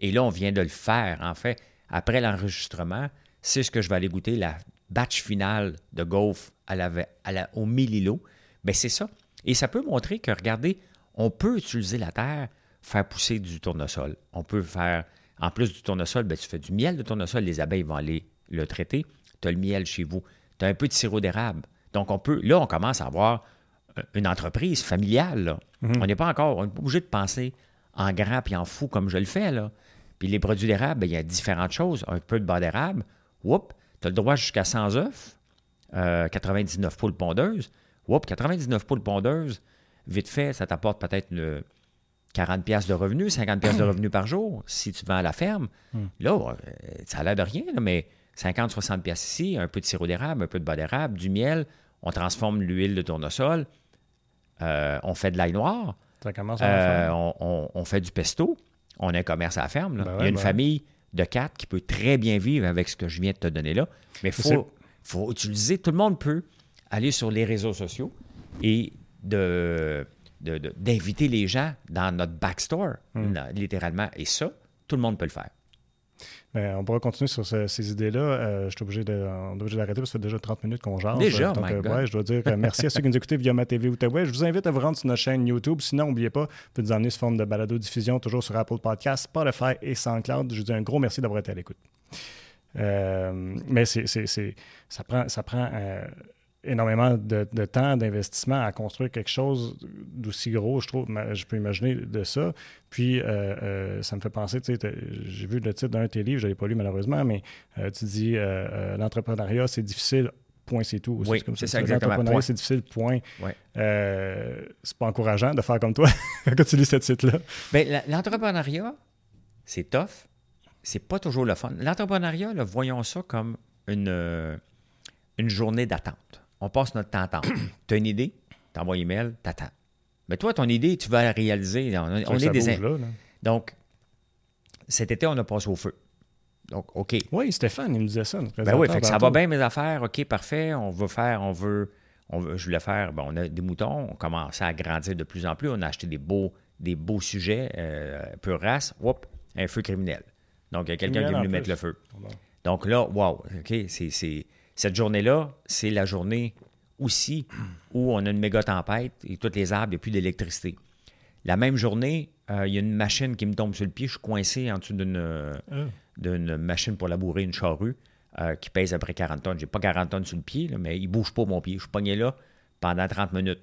Et là, on vient de le faire. En fait, après l'enregistrement, c'est ce que je vais aller goûter, la batch finale de gaufre à la, va- à la- au millilo. Ben, c'est ça. Et ça peut montrer que, regardez, on peut utiliser la terre, faire pousser du tournesol. On peut faire, en plus du tournesol, ben, tu fais du miel de tournesol, les abeilles vont aller le traiter. Tu as le miel chez vous. Tu as un peu de sirop d'érable. Donc, on peut, là, on commence à avoir euh, une entreprise familiale. là. On n'est pas encore, on n'est pas obligé de penser en grand puis en fou comme je le fais. Là. Puis les produits d'érable, ben, il y a différentes choses. Un peu de beurre d'érable, whoop, tu as le droit jusqu'à 100 œufs, euh, 99 poules pondeuses. Whoop, 99 poules pondeuses, vite fait, ça t'apporte peut-être une 40 pièces de revenus, 50 pièces de revenus par jour si tu vends à la ferme. Là, euh, ça a l'air de rien, là, mais 50, 60 pièces ici, un peu de sirop d'érable, un peu de beurre d'érable, du miel, on transforme l'huile de tournesol, euh, on fait de l'ail noir, Ça commence à en euh, on, on- on fait du pesto, on a un commerce à la ferme. là. Ben Il y a une ben famille de quatre qui peut très bien vivre avec ce que je viens de te donner là. Mais il faut, faut utiliser, tout le monde peut aller sur les réseaux sociaux et de- d'inviter les gens dans notre backstore, Hmm. littéralement. Et ça, tout le monde peut le faire. On pourra continuer sur ce- ces idées-là. Euh, je suis obligé, de, d'arrêter parce que ça fait déjà 30 minutes qu'on jase. Déjà? Donc, My euh, God. ouais, je dois dire euh, merci à ceux qui nous écoutaient via ma TV ou Outaouais. Je vous invite à vous rendre sur notre chaîne YouTube. Sinon, n'oubliez pas, vous pouvez nous emmener sous forme de balado-diffusion, toujours sur Apple Podcasts, Spotify et SoundCloud. Je vous dis un gros merci d'avoir été à l'écoute. Euh, mais c'est, ça prend, ça prend énormément de, de temps, d'investissement à construire quelque chose d'aussi gros, je trouve. Je peux imaginer de ça. Puis, euh, euh, ça me fait penser, tu sais, j'ai vu le titre d'un de tes livres, je ne l'ai pas lu malheureusement, mais euh, tu dis l'entrepreneuriat, c'est difficile, point, c'est tout. Oui, c'est ça, exactement, L'entrepreneuriat, c'est difficile, point. Euh, c'est pas encourageant de faire comme toi [laughs] quand tu lis ce titre-là. Ben, la- l'entrepreneuriat, c'est tough. C'est pas toujours le fun. L'entrepreneuriat, voyons ça comme une, une journée d'attente. On passe notre temps à attendre. tu as une idée, tu envoies un email, tu attends. Mais toi, ton idée, tu vas la réaliser. On, est des. là, là. Donc, cet été, on a passé au feu. Donc, OK. Oui, Stéphane, il me disait ça. Ben oui, présentateur, fait que ça va bien mes affaires, OK, parfait. On veut faire, on veut, on veut je voulais faire, bon, on a des moutons, on commençait à grandir de plus en plus, on a acheté des beaux, des beaux sujets, euh, pure race, whoop, un feu criminel. Donc, il y a quelqu'un qui est venu mettre le feu. Donc là, wow, OK, c'est, c'est- cette journée-là, c'est la journée aussi où on a une méga tempête et toutes les arbres, il n'y a plus d'électricité. La même journée, euh, il y a une machine qui me tombe sur le pied, je suis coincé en dessous d'une, euh, d'une machine pour labourer une charrue euh, qui pèse à peu près 40 tonnes. J'ai pas 40 tonnes sur le pied, là, mais il bouge pas mon pied. Je suis pogné là pendant 30 minutes.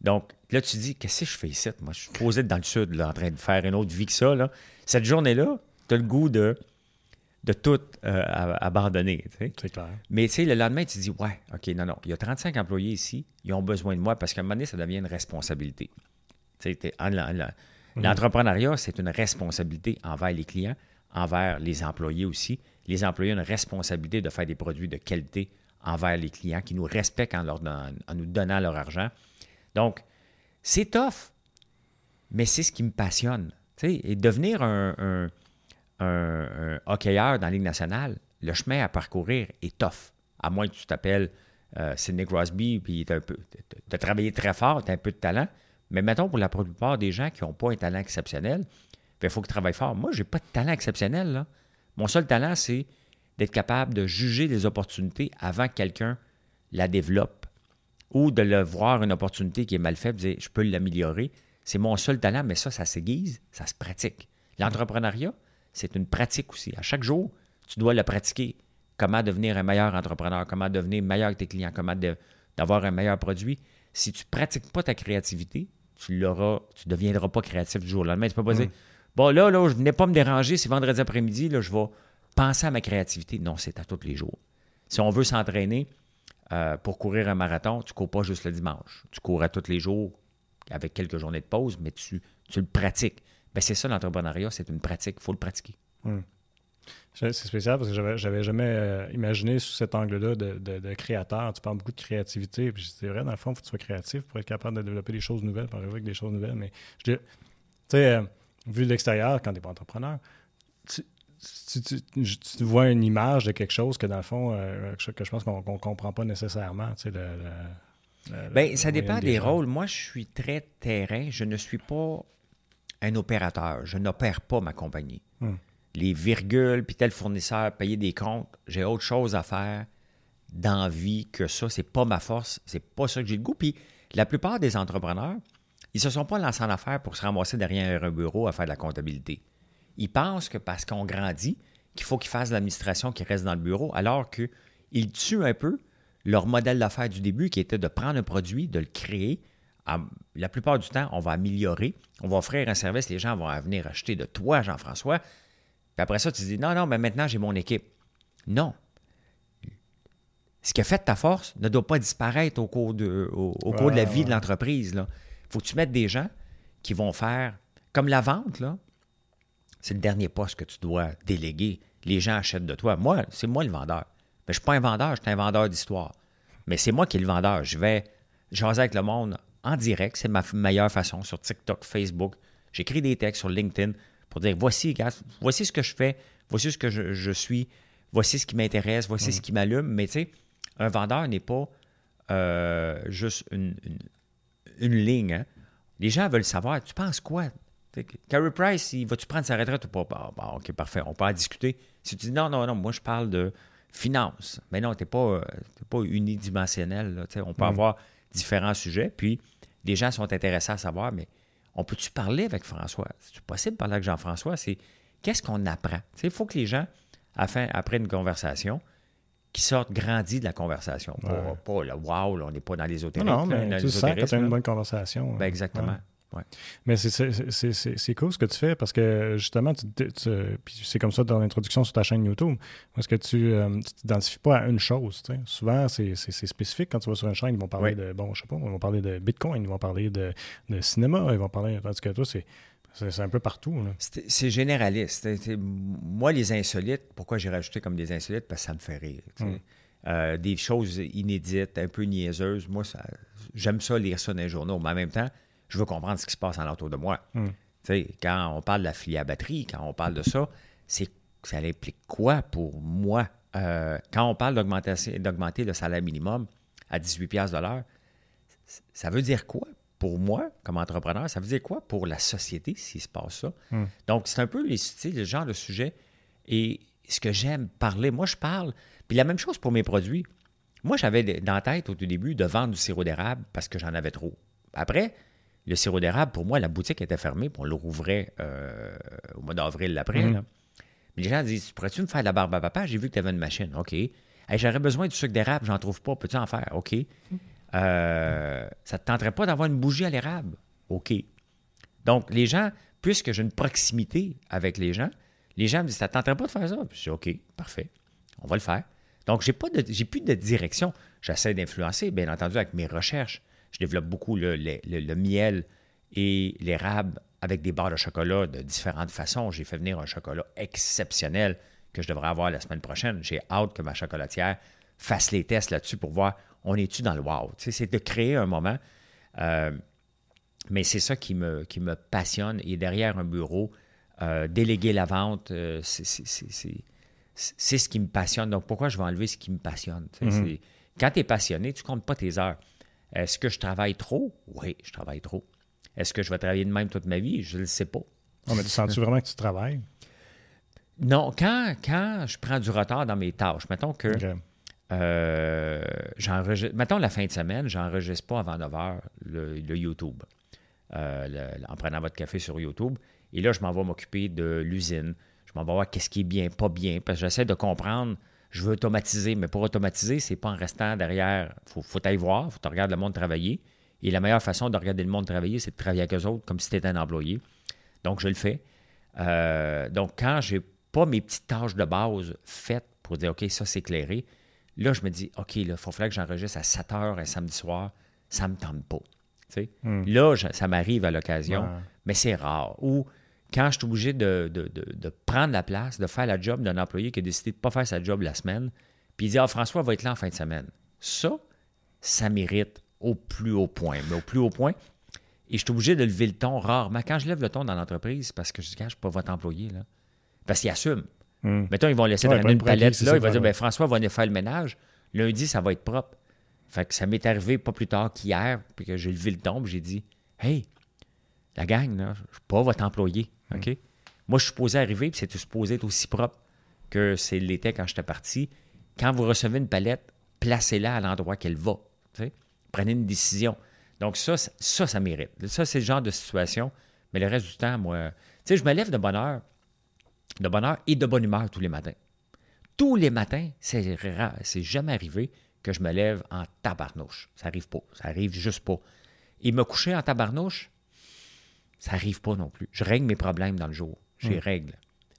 Donc là, tu te dis, qu'est-ce que je fais ici? Moi, je suis posé dans le sud, là, en train de faire une autre vie que ça. Là. Cette journée-là, tu as le goût de, de tout euh, abandonner. C'est clair. Mais tu sais, le lendemain, tu te dis, ouais, OK, non, non, il y a 35 employés ici, ils ont besoin de moi parce qu'à un moment donné, ça devient une responsabilité. En- L'entrepreneuriat, c'est une responsabilité envers les clients, envers les employés aussi. Les employés ont une responsabilité de faire des produits de qualité envers les clients qui nous respectent en, leur don- en nous donnant leur argent. Donc, c'est tough, mais c'est ce qui me passionne. Et devenir un, un, un- hockeyeur dans la Ligue nationale, le chemin à parcourir est tough. À moins que tu t'appelles euh, Sidney Crosby, puis tu as travaillé très fort, tu as un peu de talent. Mais mettons, pour la plupart des gens qui n'ont pas un talent exceptionnel, il faut qu'ils travaillent fort. Moi, je n'ai pas de talent exceptionnel. Mon seul talent, c'est d'être capable de juger les opportunités avant que quelqu'un la développe ou de le voir une opportunité qui est mal faite, dire je peux l'améliorer. C'est mon seul talent, mais ça, ça s'aiguise, ça se pratique. L'entrepreneuriat, c'est une pratique aussi. À chaque jour, tu dois le pratiquer. Comment devenir un meilleur entrepreneur, comment devenir meilleur que tes clients, comment d'avoir un meilleur produit? Si tu ne pratiques pas ta créativité, tu l'auras, tu ne deviendras pas créatif du jour au lendemain. Tu peux pas dire Bon, là, là, je venais pas me déranger, c'est vendredi après-midi, là, je vais penser à ma créativité. Non, c'est à tous les jours. Si on veut s'entraîner euh, pour courir un marathon, tu ne cours pas juste le dimanche. Tu cours à tous les jours avec quelques journées de pause, mais tu, tu le pratiques. Ben, c'est ça l'entrepreneuriat, c'est une pratique. Il faut le pratiquer. Hmm. C'est spécial parce que j'avais jamais euh, imaginé sous cet angle-là de, créateur. Tu parles beaucoup de créativité. c'est vrai, dans le fond, il faut que tu sois créatif pour être capable de développer des choses nouvelles, par avec des choses nouvelles. Mais tu sais, euh, vu de l'extérieur, quand tu n'es pas entrepreneur, tu, vois une image de quelque chose que, dans le fond, euh, que je pense qu'on ne comprend pas nécessairement. Tu ben, ça dépend des, rôles. Moi, je suis très terrain. Je ne suis pas un opérateur. Je n'opère pas ma compagnie. Hmm les virgules, puis tel fournisseur, payer des comptes. J'ai autre chose à faire d'envie que ça. C'est pas ma force. C'est pas ça que j'ai le goût. Puis la plupart des entrepreneurs, ils se sont pas lancés en affaires pour se ramasser derrière un bureau à faire de la comptabilité. Ils pensent que parce qu'on grandit, qu'il faut qu'ils fassent l'administration qui reste dans le bureau, alors qu'ils tuent un peu leur modèle d'affaires du début qui était de prendre un produit, de le créer. La plupart du temps, on va améliorer, on va offrir un service, les gens vont venir acheter de toi, Jean-François, puis après ça, tu te dis, non, non, mais maintenant, j'ai mon équipe. Non. Ce qui a fait ta force ne doit pas disparaître au cours de, au, cours de la vie de l'entreprise. Il faut que tu mettes des gens qui vont faire, comme la vente, là, c'est le dernier poste que tu dois déléguer. Les gens achètent de toi. Moi, c'est moi le vendeur. Mais je ne suis pas un vendeur, je suis un vendeur d'histoire. Mais c'est moi qui est le vendeur. Je vais jaser avec le monde en direct. C'est ma meilleure façon sur TikTok, Facebook. J'écris des textes sur LinkedIn pour dire voici, voici ce que je fais, voici ce que je, suis, voici ce qui m'intéresse, voici ce qui m'allume. Mais tu sais, un vendeur n'est pas euh, juste une, ligne. Hein. Les gens veulent savoir, tu penses quoi? Carrie Price, il va-tu prendre sa retraite ou pas? Bon, OK, parfait, on peut en discuter. Si tu dis non, non, non, moi je parle de finance. Mais non, tu n'es pas, euh, pas unidimensionnel. on peut avoir différents sujets. Puis les gens sont intéressés à savoir, mais on peut-tu parler avec François? C'est possible de parler avec Jean-François? C'est qu'est-ce qu'on apprend? Il faut que les gens, après une conversation, qui sortent grandis de la conversation. Pas, le wow, on n'est pas dans les hôtels. Non, mais tu sens que tu as une bonne conversation. Ben, exactement. Mais c'est cool ce que tu fais parce que justement, c'est comme ça dans l'introduction sur ta chaîne YouTube, parce que tu ne euh, t'identifies pas à une chose. Souvent, c'est spécifique quand tu vas sur une chaîne, ils vont parler de, bon, je sais pas, ils vont parler de Bitcoin, ils vont parler de, cinéma, ils vont parler, tandis que toi, c'est. C'est un peu partout. C'est généraliste. moi, les insolites, pourquoi j'ai rajouté comme des insolites? Parce que ça me fait rire. Hum. Euh, des choses inédites, un peu niaiseuses. Moi, j'aime ça lire ça dans les journaux. Mais en même temps, je veux comprendre ce qui se passe alentour de moi. Hmm. Quand on parle de la filière batterie, quand on parle de ça, c'est ça implique quoi pour moi? Euh, quand on parle d'augmenter le salaire minimum à 18 de l'heure, ça veut dire quoi pour moi comme entrepreneur? Ça veut dire quoi pour la société s'il se passe ça? Hmm. Donc, c'est un peu les, le genre de sujet et ce que j'aime parler. Moi, je parle. Puis la même chose pour mes produits. Moi, j'avais dans la tête au tout début de vendre du sirop d'érable parce que j'en avais trop. Après, le sirop d'érable, pour moi, la boutique était fermée, puis on le rouvrait euh, au mois d'avril l'après. Mhm. Mais les gens disent Pourrais-tu me faire de la barbe à papa? J'ai vu que tu avais une machine. OK. J'aurais besoin du sucre d'érable, j'en trouve pas. Peux-tu en faire OK. Euh, ça ne te tenterait pas d'avoir une bougie à l'érable? OK. Donc, les gens, puisque j'ai une proximité avec les gens, les gens me disent Ça ne te tenterait pas de faire ça je dis OK, parfait. On va le faire. Donc, j'ai plus de direction. J'essaie d'influencer, bien entendu, avec mes recherches. Je développe beaucoup le, miel et l'érable avec des barres de chocolat de différentes façons. J'ai fait venir un chocolat exceptionnel que je devrais avoir la semaine prochaine. J'ai hâte que ma chocolatière fasse les tests là-dessus pour voir on est-tu dans le wow? c'est de créer un moment. Euh, mais c'est ça qui me, qui me passionne. Et derrière un bureau, euh, déléguer la vente, euh, c'est ce qui me passionne. Donc, pourquoi je vais enlever ce qui me passionne? Mm-hmm. Quand tu es passionné, tu ne comptes pas tes heures. Est-ce que je travaille trop? Oui, je travaille trop. Est-ce que je vais travailler de même toute ma vie? Je ne le sais pas. Non, mais tu sens-tu vraiment que tu travailles? Non, quand, quand je prends du retard dans mes tâches, mettons que euh, j'enregistre. Mettons la fin de semaine, j'enregistre pas avant 9 h le, YouTube. Euh, en prenant votre café sur YouTube. Et là, je m'en vais m'occuper de l'usine. Je m'en vais voir qu'est-ce qui est bien, pas bien, parce que j'essaie de comprendre. Je veux automatiser, mais pour automatiser, c'est pas en restant derrière. Il faut, faut aller voir, il faut te regarder le monde travailler. Et la meilleure façon de regarder le monde travailler, c'est de travailler avec eux autres comme si tu étais un employé. Donc, je le fais. Euh, donc, quand j'ai pas mes petites tâches de base faites pour dire, OK, ça, c'est éclairé, là, je me dis, OK, là, il faut que j'enregistre à 7 heures un samedi soir. Ça ne me tente pas. Hmm. Là, ça m'arrive à l'occasion, mais c'est rare. Ou quand je suis obligé de, prendre la place, de faire la job d'un employé qui a décidé de ne pas faire sa job la semaine, puis il dit, ah, François va être là en fin de semaine. Ça, ça mérite au plus haut point. Mais au plus haut point, et je suis obligé de lever le ton rarement. Quand je lève le ton dans l'entreprise, parce que je dis, je ne suis pas votre employé, là. Parce qu'il assume. Hmm. Mettons, ils vont laisser ouais, une palette là. Il va dire, ben, François va venir faire le ménage. Lundi, ça va être propre. Fait que ça m'est arrivé pas plus tard qu'hier, puis que j'ai levé le ton, j'ai dit, hey, la gang, là, je suis pas votre employé. Hmm. OK? Moi, je suis supposé arriver, puis c'est supposé être aussi propre que c'est quand j'étais parti. Quand vous recevez une palette, placez-la à l'endroit qu'elle va. Prenez une décision. Donc, ça, ça, ça mérite. Ça, c'est le genre de situation. Mais le reste du temps, moi, tu sais, je me lève de bonne heure, de bonne et de bonne humeur tous les matins. Tous les matins, c'est rare, c'est jamais arrivé que je me lève en tabarnouche. Ça arrive pas. Ça arrive juste pas. Et me coucher en tabarnouche, ça arrive pas non plus. Je règle mes problèmes dans le jour. J'ai hmm. règle.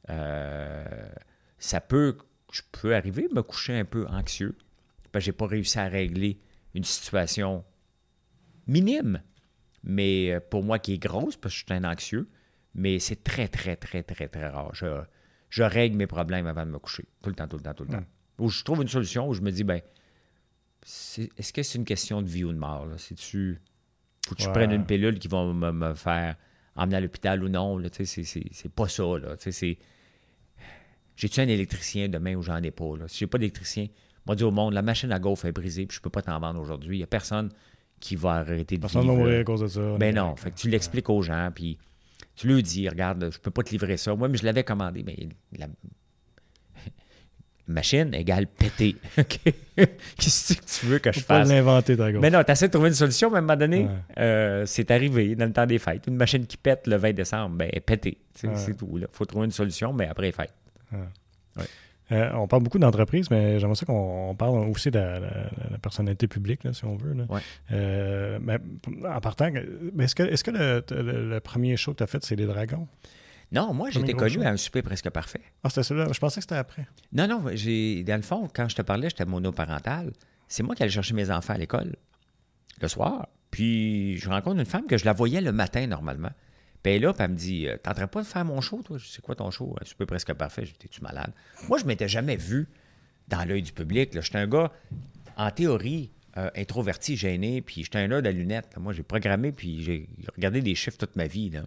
Euh, ça peut, je peux arriver à me coucher un peu anxieux parce que j'ai pas réussi à régler une situation minime, mais euh, pour moi qui est grosse, parce que je suis un anxieux, mais c'est très, très, très, très, très rare. Je, règle mes problèmes avant de me coucher, tout le temps, tout le temps, tout le temps. Hmm. Ou je trouve une solution où je me dis, ben, est-ce que c'est une question de vie ou de mort? Si tu faut que je prenne une pilule qui va me, faire emmener à l'hôpital ou non. C'est pas ça. J'ai-tu un électricien demain ou j'en ai pas? Là? Si j'ai pas d'électricien, moi dis au monde, la machine à golf est brisée, puis je peux pas t'en vendre aujourd'hui. Il n'y a personne qui va arrêter de Personne va mourir à cause de ça. Ben non. Fait que tu l'expliques aux gens, puis tu lui dis, regarde, je peux pas te livrer ça. Moi, mais je l'avais commandé, mais la machine égale pété. [laughs] [laughs] Qu'est-ce que tu veux que je fasse? pas l'inventer, Mais non, tu essaié de trouver une solution, mais à un moment donné, euh, c'est arrivé dans le temps des fêtes. Une machine qui pète le 20 décembre, ben, elle est pétée. C'est tout. Il faut trouver une solution, mais après les fêtes. Euh, on parle beaucoup d'entreprise, mais j'aimerais ça qu'on parle aussi de la, personnalité publique, si on veut. Euh, mais en partant, est-ce que, est que le, premier show que tu as fait, c'est Les Dragons? Non, moi, j'étais connu à un souper presque parfait. Ah, c'était celui-là? Je pensais que c'était après. Non, non, j'ai, dans le fond, quand je te parlais, j'étais monoparental. C'est moi qui allais chercher mes enfants à l'école le soir. Puis je rencontre une femme que je la voyais le matin normalement. Puis là, puis elle me dit euh, T'entends pas de faire mon show, toi? Sais quoi ton show? Un souper presque parfait. J'étais tu malade? Moi, je m'étais jamais vu dans l'œil du public. J'étais un gars, en théorie, euh, introverti, gêné, puis j'étais un gars de lunettes. Moi, j'ai programmé, puis j'ai regardé des chiffres toute ma vie. Là.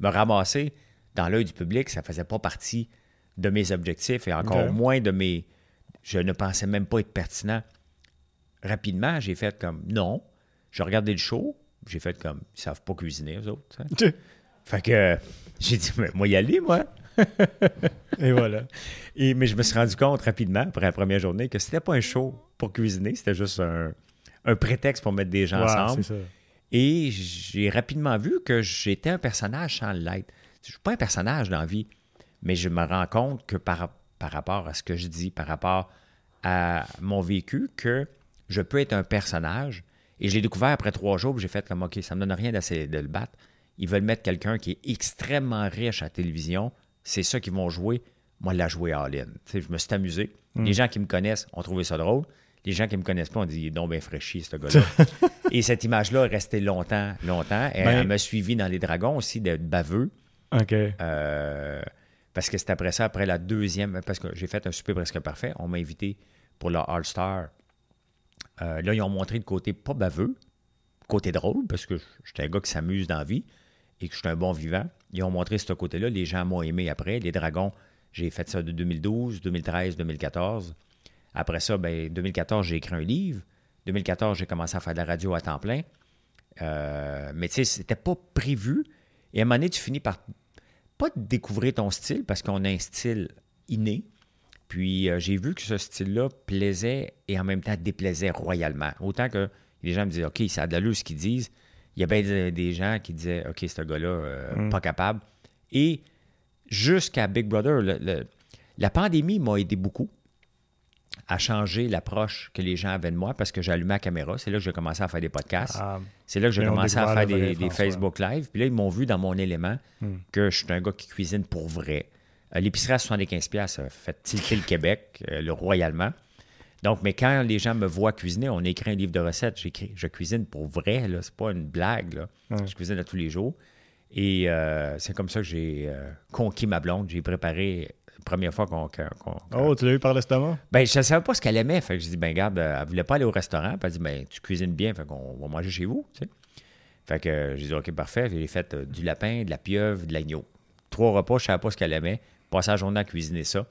Me ramasser dans l'œil du public, ça faisait pas partie de mes objectifs et encore moins de mes. Je ne pensais même pas être pertinent. Rapidement, j'ai fait comme non. J'ai regardé le show, j'ai fait comme ils savent pas cuisiner, eux autres. fait que [laughs] j'ai dit, mais moi y aller, moi. [laughs] et voilà. Et, mais je me suis rendu compte rapidement, après la première journée, que c'était pas un show pour cuisiner, c'était juste un, prétexte pour mettre des gens ensemble. Et j'ai rapidement vu que j'étais un personnage sans l'être. Je suis pas un personnage dans la vie, mais je me rends compte que par, par rapport à ce que je dis, par rapport à mon vécu, que je peux être un personnage. Et je l'ai découvert après trois jours, j'ai fait comme, OK, ça ne me donne rien d'essayer de le battre. Ils veulent mettre quelqu'un qui est extrêmement riche à la télévision. C'est ça qu'ils vont jouer. Moi, la jouer à All-In. Je me suis amusé. Hmm. Les gens qui me connaissent ont trouvé ça drôle. Les gens qui ne me connaissent pas ont dit, il est donc bien fraîchi, ce gars-là. [laughs] et cette image-là est restée longtemps, longtemps. Elle, ben m'a suivi dans Les Dragons aussi, d'être baveux. Euh, parce que c'est après ça, après la deuxième, parce que j'ai fait un super presque parfait. On m'a invité pour le All-Star. Euh, là, ils ont montré le côté pas baveux, côté drôle, parce que j'étais un gars qui s'amuse dans la vie et que je suis un bon vivant. Ils ont montré ce côté-là. Les gens m'ont aimé après. Les Dragons, j'ai fait ça de 2012, 2013, 2014. Après ça, ben, 2014, j'ai écrit un livre. 2014, j'ai commencé à faire de la radio à temps plein. Euh, mais tu sais, c'était pas prévu. Et à un moment donné, tu finis par pas découvrir ton style parce qu'on a un style inné, Puis euh, j'ai vu que ce style-là plaisait et en même temps déplaisait royalement. Autant que les gens me disaient, OK, ça a de l'allure ce qu'ils disent. Il y a bien des, des gens qui disaient, OK, ce gars-là, euh, Mm. pas capable. Et jusqu'à Big Brother, le- le- la pandémie m'a aidé beaucoup à changer l'approche que les gens avaient de moi parce que j'allumais la caméra. C'est là que j'ai commencé à faire des podcasts. Ah, C'est là que j'ai commencé à faire des. Facebook Live. Puis là, ils m'ont vu dans mon élément Hmm. que je suis un gars qui cuisine pour vrai. Euh, L'épicerie à 75$ ça fait tilter le Québec, euh, le royalement. Donc, mais quand les gens me voient cuisiner, on écrit un livre de recettes, j'écris, je cuisine pour vrai, là, c'est pas une blague, là. Je cuisine à tous les jours. Et euh, c'est comme ça que j'ai euh, conquis ma blonde. J'ai préparé première fois qu'on. Oh, tu l'as eu par l'estomac? ben, je ne savais pas ce qu'elle aimait. Fait que je dis, ben, garde, euh, elle voulait pas aller au restaurant. Puis elle dit, ben, tu cuisines bien, fait qu'on va manger chez vous, tu sais. Fait que euh, j'ai dit, OK, parfait. J'ai fait euh, du lapin, de la pieuvre, de l'agneau. Trois repas, je ne savais pas ce qu'elle aimait. Passé la journée à cuisiner ça.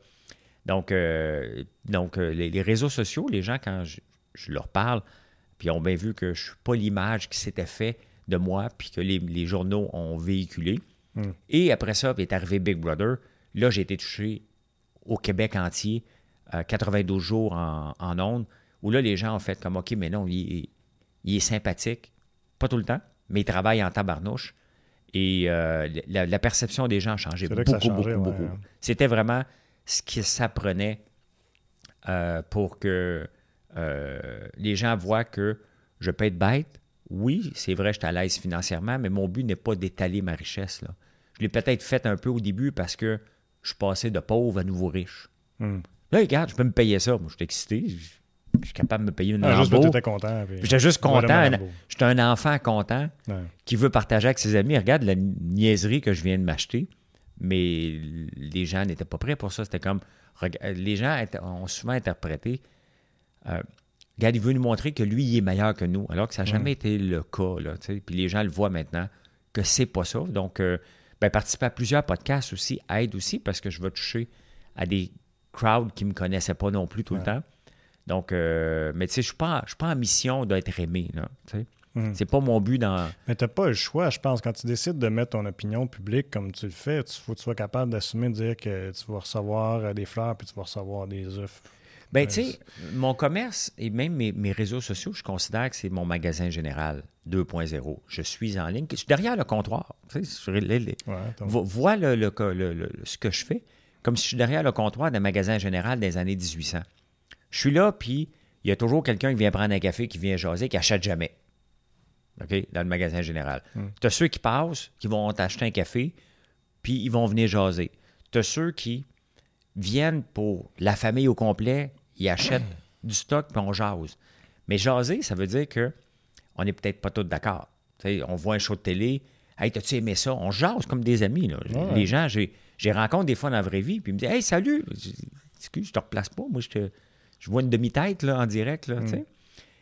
Donc, euh, donc les, les réseaux sociaux, les gens, quand je, je leur parle, puis ils ont bien vu que je ne suis pas l'image qui s'était fait de moi, puis que les, les journaux ont véhiculé. Hmm. Et après ça, puis est arrivé Big Brother. Là, j'ai été touché au Québec entier, euh, 92 jours en, en ondes, où là, les gens ont fait comme, OK, mais non, il, est- il est sympathique, pas tout le temps, mais il travaille en tabarnouche. Et euh, la, la perception des gens a changé a beaucoup, changé, beaucoup, ouais. beaucoup. C'était vraiment ce qui s'apprenait euh, pour que euh, les gens voient que je peux être bête. Oui, c'est vrai, je suis à l'aise financièrement, mais mon but n'est pas d'étaler ma richesse. Là. Je l'ai peut-être fait un peu au début parce que je suis passé de pauvre à nouveau riche. Hmm. Là, regarde, je peux me payer ça. Moi, je suis excité. Je suis capable de me payer une Ah, juste Lambo. t'étais content. J'étais juste content. J'étais un enfant content Ouais. qui veut partager avec ses amis. Regarde la niaiserie que je viens de m'acheter. Mais les gens n'étaient pas prêts pour ça. C'était comme. rega- Les gens ont souvent interprété. euh, regarde, il veut nous montrer que lui, il est meilleur que nous. Alors que ça n'a jamais été le cas. Là. Puis les gens le voient maintenant que c'est pas ça. Donc, euh, ben, participer à plusieurs podcasts aussi aide aussi parce que je vais toucher à des crowds qui ne me connaissaient pas non plus tout le temps. Donc, euh, mais tu sais, je ne suis pas je suis pas en mission d'être aimé. Sais. Hmm. C'est pas mon but dans. Mais t'as pas le choix, je pense. Quand tu décides de mettre ton opinion publique comme tu le fais, il faut que tu sois capable d'assumer, de dire que tu vas recevoir euh, des fleurs puis tu vas recevoir des œufs. Ben, tu sais, mon commerce et même mes, mes réseaux sociaux, je considère que c'est mon magasin général 2.0. Je suis en ligne. Je suis derrière le comptoir. Tu sais, les- les- Ouais, vois le, le- le- le- ce que je fais comme si je suis derrière le comptoir d'un magasin général des années 1800. Je suis là, puis il y a toujours quelqu'un qui vient prendre un café, qui vient jaser, qui achète jamais. OK? Dans le magasin général. Hmm. Tu as ceux qui passent, qui vont t'acheter un café, puis ils vont venir jaser. Tu as ceux qui viennent pour la famille au complet, ils achètent du stock, puis on jase. Mais jaser, ça veut dire que on n'est peut-être pas tous d'accord. On voit un show de télé, Hey, t'as-tu aimé ça? On jase comme des amis. là. Ouais. Les gens, j'ai, j'ai rencontre des fois dans la vraie vie, puis ils me disent Hey, salut! Je Excuse, je te replace pas. Moi, je, te, je vois une demi-tête là, en direct. Là, sais.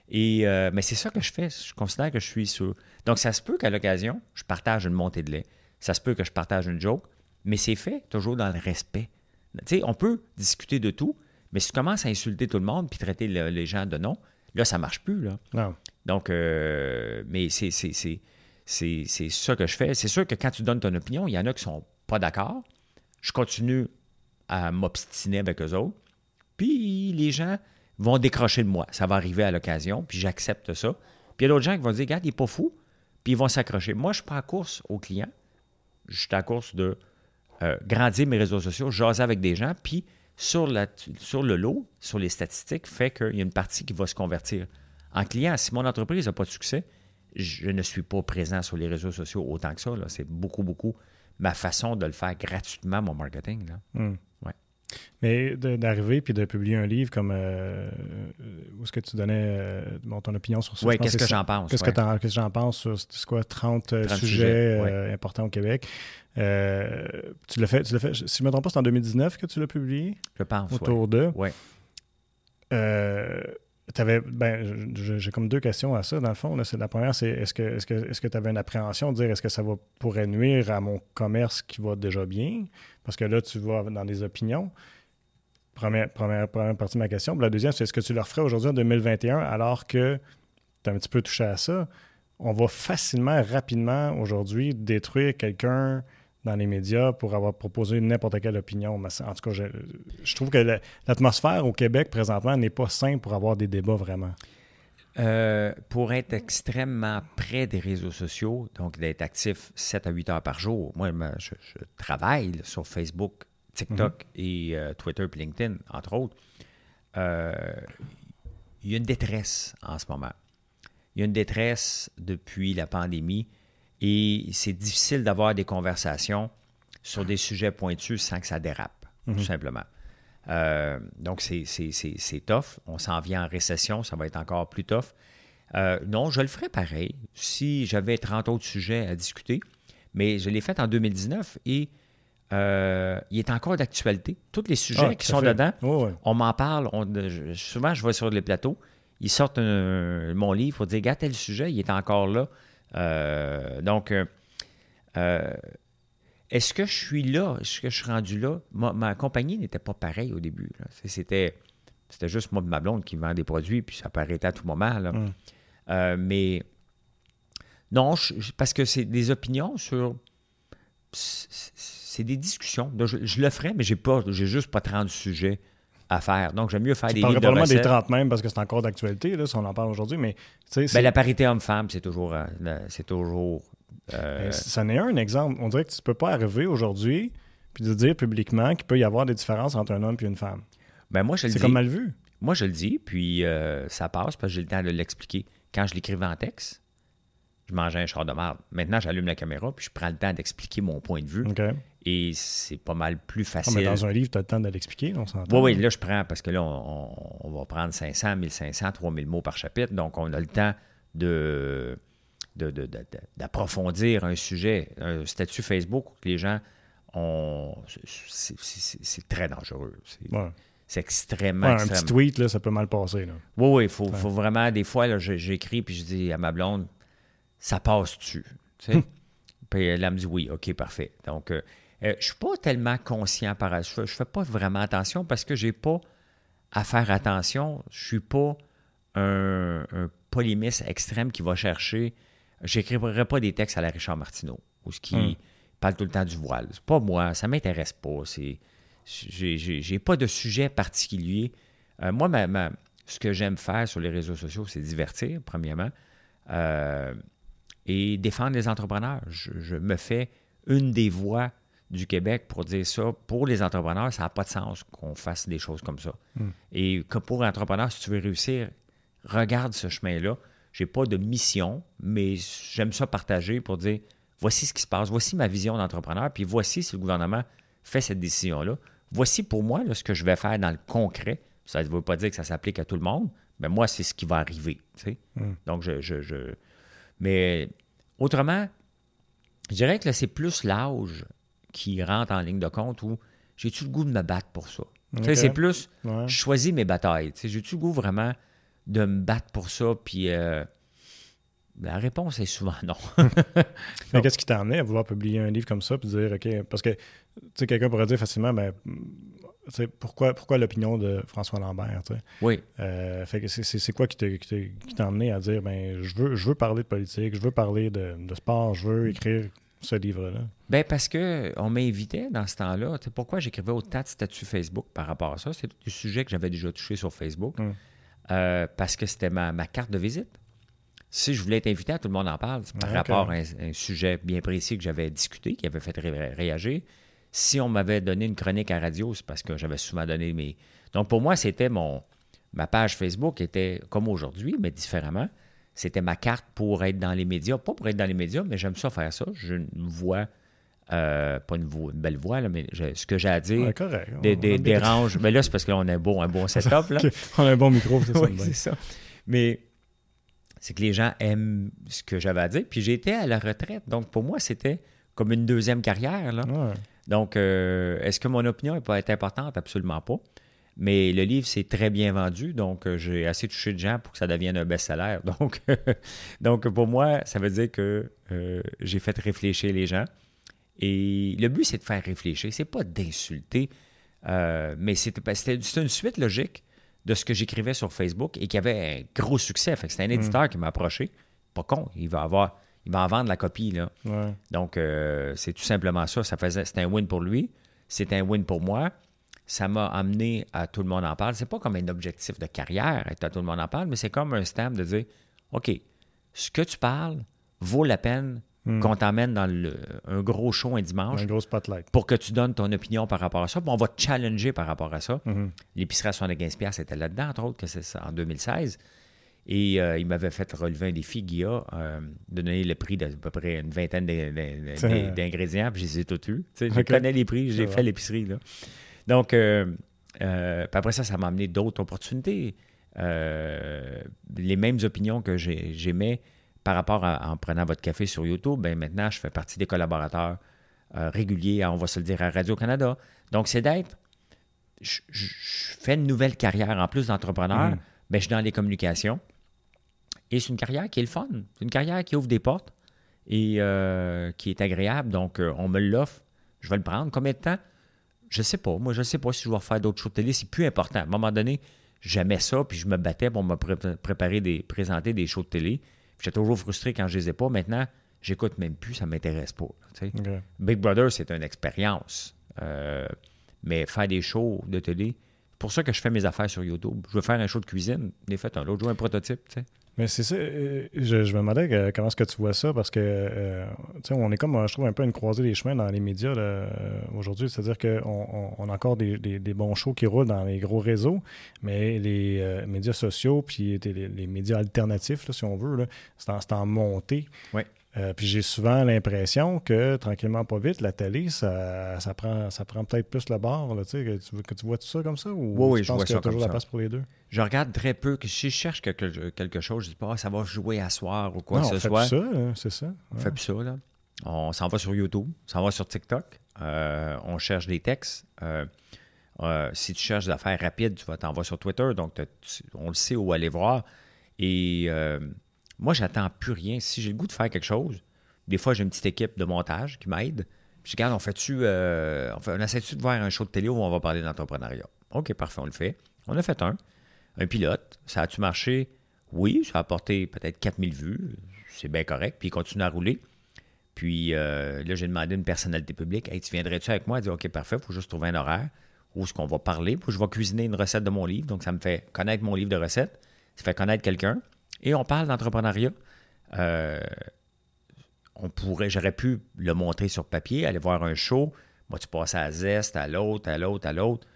Et, euh, mais c'est ça que je fais. Je considère que je suis sur. Donc, ça se peut qu'à l'occasion, je partage une montée de lait. Ça se peut que je partage une joke, mais c'est fait toujours dans le respect. On peut discuter de tout, mais si tu commences à insulter tout le monde puis traiter le- les gens de nom, là, ça marche plus. Là. Non. Donc, euh, mais c'est, c'est, c'est, c'est, c'est ça que je fais. C'est sûr que quand tu donnes ton opinion, il y en a qui sont pas d'accord. Je continue à m'obstiner avec eux autres. Puis les gens vont décrocher de moi. Ça va arriver à l'occasion, puis j'accepte ça. Puis il y a d'autres gens qui vont dire, regarde, il n'est pas fou, puis ils vont s'accrocher. Moi, je ne suis pas à course aux clients. Je suis à course de euh, grandir mes réseaux sociaux, jaser avec des gens, puis sur, le lot, sur les statistiques, fait qu'il y a une partie qui va se convertir en client. Si mon entreprise n'a pas de succès, je ne suis pas présent sur les réseaux sociaux autant que ça. C'est beaucoup, beaucoup ma façon de le faire gratuitement, mon marketing. Là. Hmm. Mais de- d'arriver puis de publier un livre comme euh, où est-ce que tu donnais euh, bon, ton opinion sur ça? Oui, qu'est-ce que j'en pense? Qu'est-ce ouais. que que j'en pense sur quoi, 30, euh, 30 sujets, sujets, ouais. euh, importants au Québec? Euh, tu l'as fait, tu fait, si je ne me trompe pas, c'est en 2019 que tu l'as publié, Je pense, autour d'eux? Ouais. Euh, t'avais- ben, j'ai comme deux questions à ça, dans le fond. Là. La première, c'est est-ce que est-ce que est-ce que tu avais une appréhension de dire est-ce que ça va pourrait nuire à mon commerce qui va déjà bien? Parce que là, tu vas dans des opinions. Première, partie de ma question. La deuxième, c'est est-ce que tu le referais aujourd'hui en 2021 alors que tu as un petit peu touché à ça? On va facilement, rapidement aujourd'hui détruire quelqu'un dans les médias pour avoir proposé n'importe quelle opinion. En tout cas, je, je trouve que l'atmosphère au Québec présentement n'est pas simple pour avoir des débats vraiment. Euh, pour être extrêmement près des réseaux sociaux, donc d'être actif 7 à 8 heures par jour, moi, je, travaille sur Facebook, TikTok mhm. et euh, Twitter et LinkedIn, entre autres. Euh, il y a une détresse en ce moment. Il y a une détresse depuis la pandémie et c'est difficile d'avoir des conversations sur des sujets pointus sans que ça dérape, tout mhm. simplement. Euh, donc, c'est tough. On s'en vient en récession, ça va être encore plus tough. Euh, non, je le ferais pareil si j'avais 30 autres sujets à discuter, mais je l'ai fait en 2019 et euh, il est encore d'actualité. Tous les sujets ah, qui sont dedans, on m'en parle. souvent, je vais sur les plateaux, ils sortent mon livre pour dire Gars, tel sujet, il est encore là. donc, est-ce que je suis là? Est-ce que je suis rendu là? Ma, compagnie n'était pas pareille au début. C'était, c'était juste moi et ma blonde qui vend des produits, puis ça paraît à tout moment. Hum. Euh, mais non, parce que c'est des opinions sur. C'est des discussions. je, le ferai, mais j'ai pas, j'ai juste pas 30 sujets à faire. Donc, j'aime mieux faire des livres de probablement des 30 même parce que c'est encore d'actualité, si on en parle aujourd'hui, mais... Ben, la parité homme-femme, c'est toujours, euh, c'est toujours euh, ça n'est un exemple. On dirait que tu ne peux pas arriver aujourd'hui puis de dire publiquement qu'il peut y avoir des différences entre un homme et une femme. Ben moi, je C'est comme mal vu. Moi, je le dis, puis euh, ça passe parce que j'ai le temps de l'expliquer. Quand je l'écrivais en texte, je mangeais un char de marde. Maintenant, j'allume la caméra puis je prends le temps d'expliquer mon point de vue. Et c'est pas mal plus ah, facile. mais dans un livre, tu as le temps de l'expliquer, on s'entend. Oui, oui, là, je prends parce que là, on, va prendre 500, 1500, 3000 mots par chapitre. Donc, on a le temps de d'approfondir un sujet, un statut Facebook que les gens ont. C'est très dangereux. C'est extrêmement. un petit tweet, là, ça peut mal passer. Oui, oui, il faut, vraiment. Des fois, j'écris puis je dis à ma blonde, ça passe-tu? [laughs] puis elle, me dit oui, OK, parfait. Donc, euh, euh, je ne suis pas tellement conscient par Je ne fais pas vraiment attention parce que je n'ai pas à faire attention. Je ne suis pas un, un polémiste extrême qui va chercher j'écrirai pas des textes à la Richard Martineau, ou ce qui hmm. parle tout le temps du voile. C'est pas moi, ça m'intéresse pas. C'est, j'ai, pas de sujet particulier. Euh, moi, ce que j'aime faire sur les réseaux sociaux, c'est divertir, premièrement, euh, et défendre les entrepreneurs. Je, me fais une des voix du Québec pour dire ça. Pour les entrepreneurs, ça n'a pas de sens qu'on fasse des choses comme ça. Hmm. Et que pour l'entrepreneur, si tu veux réussir, regarde ce chemin-là j'ai pas de mission, mais j'aime ça partager pour dire voici ce qui se passe, voici ma vision d'entrepreneur, puis voici si le gouvernement fait cette décision-là. Voici pour moi ce que je vais faire dans le concret. Ça ne veut pas dire que ça s'applique à tout le monde, mais moi, c'est ce qui va arriver. Hmm. Donc, je, je, Mais autrement, je dirais que c'est plus l'âge qui rentre en ligne de compte où j'ai-tu le goût de me battre pour ça? C'est plus, je choisis mes batailles. J'ai-tu le goût vraiment de me battre pour ça. Puis euh, la réponse est souvent non. [laughs] Mais qu'est-ce qui t'a amené à vouloir publier un livre comme ça puis dire, OK, parce que tu sais, quelqu'un pourrait dire facilement, ben, pourquoi, pourquoi l'opinion de François Lambert? Oui. Euh, fait que c'est quoi qui t'a amené à dire, ben, je veux, je veux parler de politique, je veux parler de, sport, je veux écrire ce livre-là? Ben parce qu'on m'invitait dans ce temps-là. Pourquoi j'écrivais autant de statuts Facebook par rapport à ça? C'est des sujets que j'avais déjà touchés sur Facebook. Hum. Euh, parce que c'était ma, carte de visite. Si je voulais être invité, tout le monde en parle par rapport à un, sujet bien précis que j'avais discuté, qui avait fait réagir. Si on m'avait donné une chronique à radio, c'est parce que j'avais souvent donné mes. Donc pour moi, c'était mon. Ma page Facebook était comme aujourd'hui, mais différemment. C'était ma carte pour être dans les médias. Pas pour être dans les médias, mais j'aime ça faire ça. J'ai une voix euh, pas une, belle voix, mais ce que j'ai à dire dérange. [laughs] Mais là, c'est parce qu'on a un bon, un bon setup. [laughs] Là. on a un bon micro, c'est ça. Mais c'est que les gens aiment ce que j'avais à dire. Puis j'étais à la retraite. Donc, pour moi, c'était comme une deuxième carrière. Là. Donc, euh, est-ce que mon opinion n'est pas importante? Absolument pas. Mais le livre s'est très bien vendu, donc euh, j'ai assez touché de gens pour que ça devienne un best-seller. [laughs] Donc, donc, pour moi, ça veut dire que j'ai fait réfléchir les gens. Et le but, c'est de faire réfléchir. C'est pas d'insulter, euh, mais c'était une suite logique de ce que j'écrivais sur Facebook et qui avait un gros succès. C'était un mm. éditeur qui m'a approché. Pas con, il va avoir. il va en vendre la copie. Là. Ouais. Donc, euh, c'est tout simplement ça. ça faisait, c'était un win pour lui. C'est un win pour moi. Ça m'a amené à tout le monde en parle. C'est pas comme un objectif de carrière, être à tout le monde en parle, mais c'est comme un stamp de dire OK, ce que tu parles vaut la peine Hmm. qu'on t'emmène dans le- un gros show un dimanche Un gros spotlight. pour que tu donnes ton opinion par rapport à ça. Puis on va te challenger par rapport à ça. Mhm. L'épicerie à 75 pièces était là-dedans, entre autres, que c'est ça, en 2016. Et euh, il m'avait fait relever un défi, Guilla, euh, de donner le prix d'à peu près une vingtaine d'ingrédients, puis je les ai tous eus. Tu sais, Je connais les prix, j'ai fait l'épicerie. là. Donc, euh, puis après ça, ça m'a amené d'autres opportunités. Les mêmes opinions que j'ai- j'aimais par rapport à en prenant votre café sur YouTube, ben maintenant, je fais partie des collaborateurs euh, réguliers, on va se le dire, à Radio-Canada. Donc, c'est d'être. Je, je- je fais une nouvelle carrière en plus d'entrepreneur, Mhm. ben, je suis dans les communications. Et c'est une carrière qui est le fun. C'est une carrière qui ouvre des portes et euh, qui est agréable. Donc, euh, on me l'offre. Je vais le prendre. Combien de temps? Je sais pas. Moi, je sais pas si je vais refaire d'autres shows de télé. C'est plus important. À un moment donné, j'aimais ça, puis je me battais pour me pré- préparer des, présenter des shows de télé. J'étais toujours frustré quand je les ai pas. Maintenant, j'écoute même plus, ça m'intéresse pas. Big Brother, c'est une expérience. Euh, mais faire des shows de télé, c'est pour ça que je fais mes affaires sur YouTube. Je veux faire un show de cuisine. J'ai fait un l'autre jour, un prototype. Mais c'est ça, euh, je, je me demandais comment est-ce que tu vois ça, parce que, euh, on est comme, euh, je trouve, un peu une croisée des chemins dans les médias euh, aujourd'hui. C'est-à-dire qu'on on, a encore des, des- bons shows qui roulent dans les gros réseaux, mais les médias sociaux, puis les, médias alternatifs, là, si on veut, c'est en, en montée. Ouais. Euh, puis j'ai souvent l'impression que, tranquillement, pas vite, la télé, ça, ça prend, ça prend peut-être plus le bord, là, que tu, que tu vois tout ça comme ça, ou Oui, oui, tu je penses vois a ça toujours comme la ça. place pour les deux? Je regarde très peu. que Si je cherche quelque, quelque chose, je dis pas ah, ça va jouer à soir ou quoi non, que on ce fait soit. ça, hein, c'est ça. On Ouais. fait plus ça, là. On s'en va sur YouTube, on s'en va sur TikTok, euh, on cherche des textes. Euh, euh, si tu cherches des affaires rapides, tu vas t'en vas sur Twitter, donc tu- on le sait où aller voir. Et euh, moi, j'attends plus rien. Si j'ai le goût de faire quelque chose, des fois, j'ai une petite équipe de montage qui m'aide. Puis je dis, regarde, on fait-tu, euh, on, essaie-tu de voir un show de télé où on va parler d'entrepreneuriat? OK, parfait, on le fait. On a fait un, un pilote. Ça a-tu marché? Oui, ça a apporté peut-être 4000 vues. C'est bien correct. Puis il continue à rouler. Puis euh, là, j'ai demandé à une personnalité publique Hey, tu viendrais-tu avec moi? Elle dit OK, parfait, il faut juste trouver un horaire où est-ce qu'on va parler. Puis je vais cuisiner une recette de mon livre. Donc, ça me fait connaître mon livre de recettes. Ça fait connaître quelqu'un. Et on parle d'entrepreneuriat. Euh, on pourrait, j'aurais pu le montrer sur papier, aller voir un show. Moi, tu passes à Zest, à l'autre, à l'autre, à l'autre.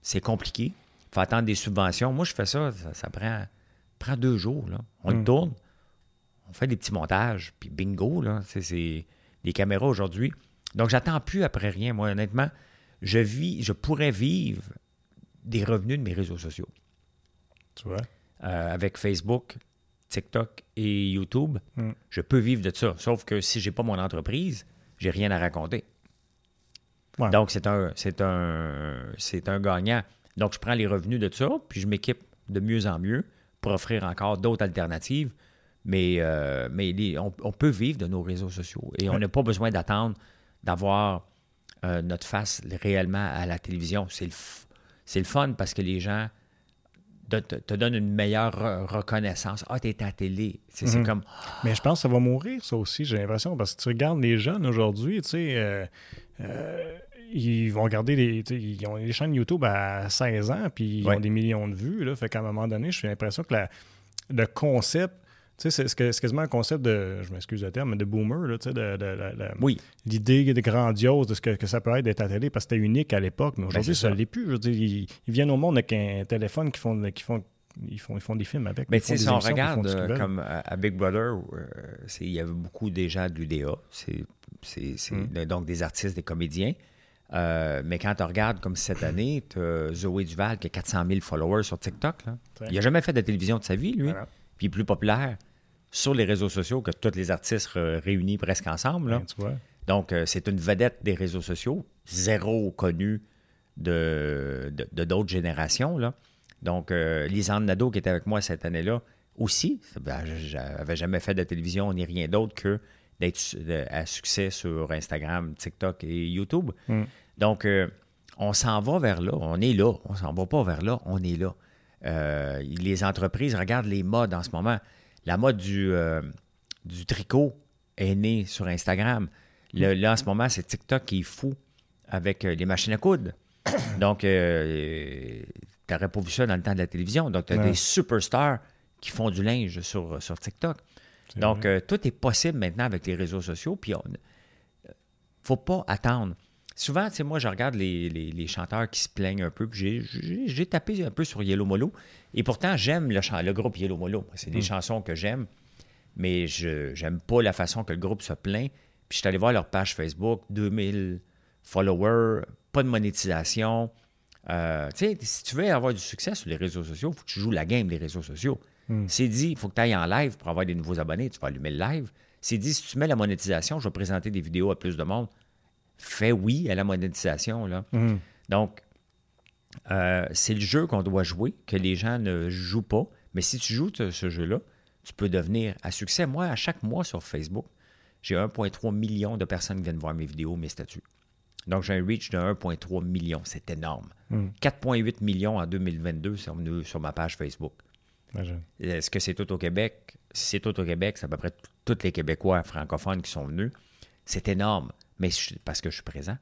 C'est compliqué. Il faut attendre des subventions. Moi, je fais ça, ça, ça prend, prend deux jours. Là. On le Mm. tourne, on fait des petits montages, puis bingo, là. C'est, c'est les caméras aujourd'hui. Donc, j'attends plus après rien. Moi, honnêtement, je vis, je pourrais vivre des revenus de mes réseaux sociaux. Tu vois? Euh, avec Facebook, TikTok et YouTube, Mm. je peux vivre de ça. Sauf que si j'ai pas mon entreprise, j'ai rien à raconter. Ouais. Donc, c'est un, c'est un, c'est un gagnant. Donc, je prends les revenus de ça, puis je m'équipe de mieux en mieux pour offrir encore d'autres alternatives. Mais, euh, mais les- on, on peut vivre de nos réseaux sociaux et on n'a pas besoin d'attendre d'avoir euh, notre face réellement à la télévision. C'est le, c'est le fun parce que les gens te, te- te donnent une meilleure re- reconnaissance. Ah, t'es à télé. C'est Mhm. comme. Mais je pense que ça va mourir, ça aussi, j'ai l'impression, parce que tu regardes les jeunes aujourd'hui, tu sais, euh, euh, ils vont regarder les, ils ont des chaînes YouTube à 16 ans, puis ils Ouais. ont des millions de vues, là, fait qu'à un moment donné, j'ai l'impression que la- le concept, tu sais, c'est- c'est quasiment un concept de, je m'excuse le terme, mais de boomer, là, tu sais, de, de- de- de- Oui, l'idée de grandiose de ce que, que ça peut être d'être à la télé, parce que c'était unique à l'époque, mais aujourd'hui, Ben, c'est ça ne l'est plus. Je veux dire, ils, ils viennent au monde avec un téléphone qui font, qui font, ils font, ils font des films avec. Mais tu sais, des si on regarde euh, comme à, à Big Brother, euh, c'est- il y avait beaucoup déjà de l'UDA, c'est, c'est, c'est- Mm. donc des artistes, des comédiens. Euh, mais quand tu regardes comme cette [clears throat] année, tu Zoé Duval qui a 400 000 followers sur TikTok. Là. Il n'a jamais fait de télévision de sa vie, lui. Voilà. Puis plus populaire sur les réseaux sociaux que tous les artistes réunis presque ensemble. là. Ben, tu vois. Donc, euh, c'est une vedette des réseaux sociaux, zéro connu de, de- de d'autres générations. Là. Donc, euh, Lisanne Nadeau, qui était avec moi cette année-là, aussi, ben, je n'avais jamais fait de télévision ni rien d'autre que d'être à succès sur Instagram, TikTok et YouTube. Mm. Donc, euh, on s'en va vers là. On est là. On s'en va pas vers là. On est là. Euh, les entreprises regardent les modes en ce moment. La mode du, euh, du tricot est né sur Instagram. Le- là, en ce moment, c'est TikTok qui est fou avec euh, les machines à coudre. [coughs] Donc, euh, tu n'aurais pas vu ça dans le temps de la télévision. Donc, tu as Ouais. des superstars qui font du linge sur, sur TikTok. Donc, euh, tout est possible maintenant avec les réseaux sociaux. Puis, on faut pas attendre. Souvent, tu sais, moi, je regarde les, les- les chanteurs qui se plaignent un peu. j'ai- tapé un peu sur Yellow Molo. Et pourtant, j'aime le, le groupe Yellow Molo. C'est des chansons que j'aime. Mais je j'aime pas la façon que le groupe se plaint. Puis, je suis allé voir leur page Facebook, 2000 followers, pas de monétisation. Euh, tu sais, si tu veux avoir du succès sur les réseaux sociaux, il faut que tu joues la game des réseaux sociaux. C'est dit, il faut que tu ailles en live pour avoir des nouveaux abonnés, tu vas allumer le live. C'est dit, si tu mets la monétisation, je vais présenter des vidéos à plus de monde. Fais oui à la monétisation. Là. Mhm. Donc, euh, c'est le jeu qu'on doit jouer, que les gens ne jouent pas. Mais si tu joues ce, jeu-là, tu peux devenir à succès. Moi, à chaque mois sur Facebook, j'ai 1,3 million de personnes qui viennent voir mes vidéos, mes statuts. Donc, j'ai un reach de 1,3 million. C'est énorme. 4,8 millions en 2022 sur, sur ma page Facebook. Est-ce que c'est tout au Québec? Si c'est tout au Québec, c'est à peu près tous les Québécois francophones qui sont venus. C'est énorme, mais je- parce que je suis présent.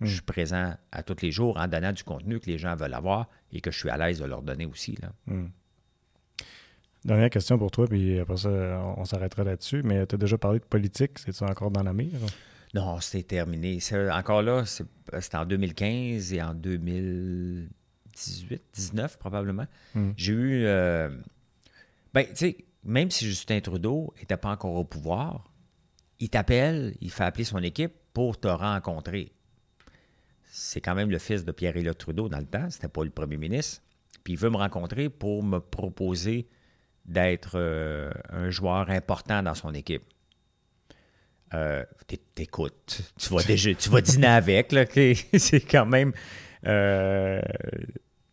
Je suis présent à tous les jours en donnant du contenu que les gens veulent avoir et que je suis à l'aise de leur donner aussi. Là. Dernière question pour toi, puis après ça, on, s'arrêtera là-dessus. Mais tu as déjà parlé de politique. C'est-tu encore dans la mire? Non, c'est terminé. C'est- encore là, c'est- c'était en 2015 et en 2018, 19 probablement. Mm. J'ai eu. euh, ben, tu sais, même si Justin Trudeau n'était pas encore au pouvoir, il t'appelle, il fait appeler son équipe pour te rencontrer. C'est quand même le fils de Pierre-Éliott Trudeau dans le temps, c'était pas le premier ministre. Puis il veut me rencontrer pour me proposer d'être euh, un joueur important dans son équipe. Euh, t'é- T'écoutes, tu vas, [laughs] déjà, tu vas dîner avec, [laughs] c'est quand même... Euh,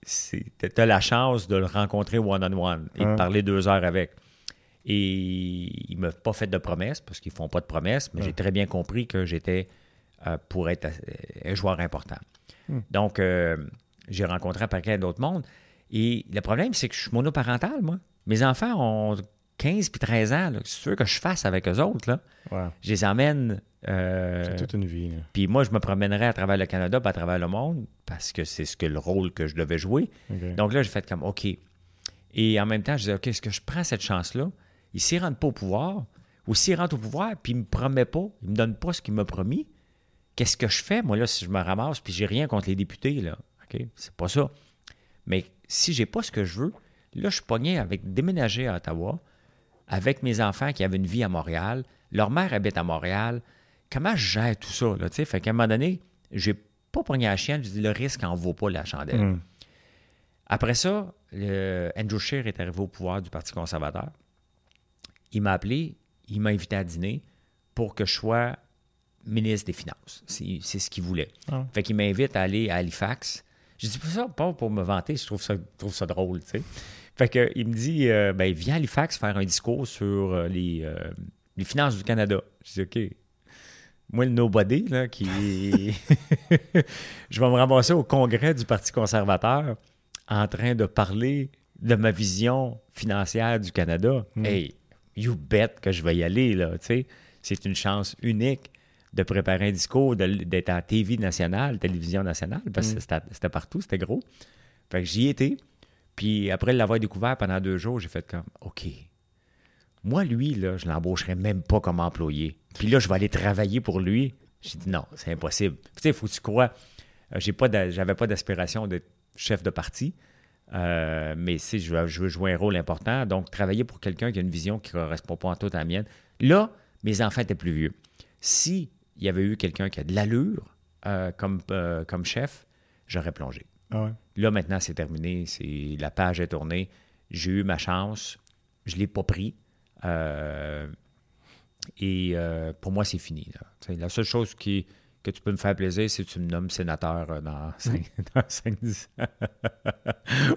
c'est- T'as la chance de le rencontrer one-on-one et de Ouais. parler deux heures avec. Et il ne m'a pas fait de promesses parce qu'ils ne font pas de promesses, mais j'ai très bien compris que j'étais euh, pour être euh, un joueur important. Hmm. Donc, euh, j'ai rencontré un paquet d'autres mondes. Et le problème, c'est que je suis monoparental, moi. Mes enfants ont 15 puis 13 ans. C'est sûr que je fasse avec eux autres. Là. Je les emmène. euh, C'est toute une vie. puis moi, je me promènerai à travers le Canada, puis à travers le monde, parce que c'est ce que le rôle que je devais jouer. Donc là, j'ai fait comme OK. Et en même temps, je disais OK, est-ce que je prends cette chance-là? Il s'y rentre pas au pouvoir, ou s'il rentre au pouvoir, puis il me promet pas, il me donne pas ce qu'il m'a promis. Qu'est-ce que je fais, moi, là, si je me ramasse, puis j'ai rien contre les députés, là? OK? C'est pas ça. Mais si j'ai pas ce que je veux, là, je suis pogné avec déménager à Ottawa, avec mes enfants qui avaient une vie à Montréal. Leur mère habite à Montréal. Comment je gère tout ça, là, tu sais? Fait qu'à un moment donné, j'ai pas pogné la chienne, je dis le risque en vaut pas la chandelle. Mm. Après ça, le- Andrew Scheer est arrivé au pouvoir du Parti conservateur. Il m'a appelé, il m'a invité à dîner pour que je sois ministre des Finances. C'est c'est ce qu'il voulait. Ah. Fait qu'il m'invite à aller à Halifax. Je dis pas ça pas pour me vanter, je trouve ça, je trouve ça drôle, tu sais. Fait que, il me dit, euh, ben, viens à Halifax faire un discours sur euh, les, euh, les finances du Canada. Je dis, OK. Moi, le nobody, là, qui. [laughs] [laughs] je vais me ramasser au congrès du Parti conservateur en train de parler de ma vision financière du Canada. Hey, you bet que je vais y aller, là, tu sais. C'est une chance unique de préparer un discours, d'être à TV nationale, télévision nationale, parce que c'était c'était partout, c'était gros. Fait que j'y étais. Puis après l'avoir découvert pendant deux jours, j'ai fait comme, OK. Moi, lui, là, je l'embaucherais même pas comme employé. Puis là, je vais aller travailler pour lui. J'ai dit non, c'est impossible. Tu sais, il faut que tu crois. Euh, J'avais pas d'aspiration d'être chef de parti. Euh, mais si je veux, je veux jouer un rôle important, donc travailler pour quelqu'un qui a une vision qui ne correspond pas en tout à la mienne. Là, mes enfants étaient plus vieux. Si il y avait eu quelqu'un qui a de l'allure euh, comme, euh, comme chef, j'aurais plongé. Ah ouais. Là, maintenant, c'est terminé. C'est, la page est tournée. J'ai eu ma chance. Je ne l'ai pas pris. Et pour moi, c'est fini. là. La seule chose qui, que tu peux me faire plaisir, que tu me nommes sénateur euh, dans [laughs] 5-10 ans.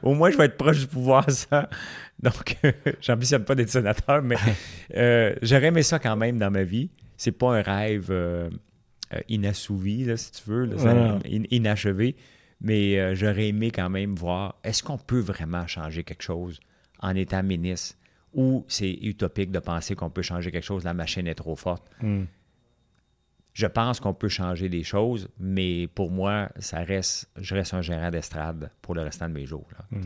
Au moins, je vais être proche du pouvoir, ça. Donc, [laughs] j'ambitionne pas d'être sénateur, mais [laughs] euh, j'aurais aimé ça quand même dans ma vie. C'est pas un rêve euh, euh, inassouvi, là, si tu veux, là, in- inachevé. Mais euh, j'aurais aimé quand même voir, est-ce qu'on peut vraiment changer quelque chose en étant ministre? Ou c'est utopique de penser qu'on peut changer quelque chose, la machine est trop forte? Hmm. Je pense qu'on peut changer des choses, mais pour moi, ça reste, je reste un gérant d'estrade pour le restant de mes jours. là. Hmm.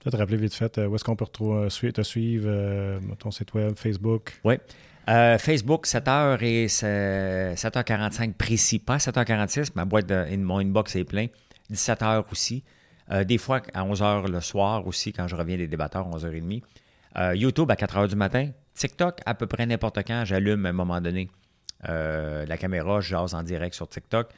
Peut-être rappeler vite fait, euh, où est-ce qu'on peut euh, te suivre, euh, ton site web, Facebook? Oui. Euh, Facebook, 7h et c'est- 7h45 précis, pas 7h46, ma boîte de mon inbox est plein. 17h aussi. Euh, des fois à 11h le soir aussi, quand je reviens des débatteurs, 11h30. Euh, YouTube à 4h du matin. TikTok, à peu près n'importe quand, j'allume à un moment donné euh, la caméra, je jase en direct sur TikTok.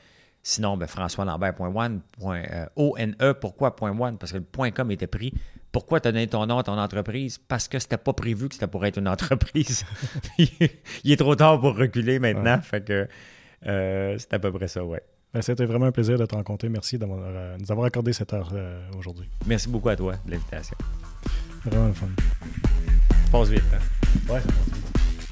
Sinon, ben, françoislambert.one, point, euh, O-N-E, pourquoi point .one? Parce que le point .com était pris. Pourquoi tu as donné ton nom à ton entreprise? Parce que c'était pas prévu que c'était pour être une entreprise. [laughs] Il est trop tard pour reculer maintenant. Fait que euh, c'est à peu près ça, ouais. Ben, C'était vraiment un plaisir de te rencontrer. Merci de nous avoir accordé cette heure aujourd'hui. Merci beaucoup à toi de l'invitation. Vraiment le fun. Passe vite, hein? Ouais,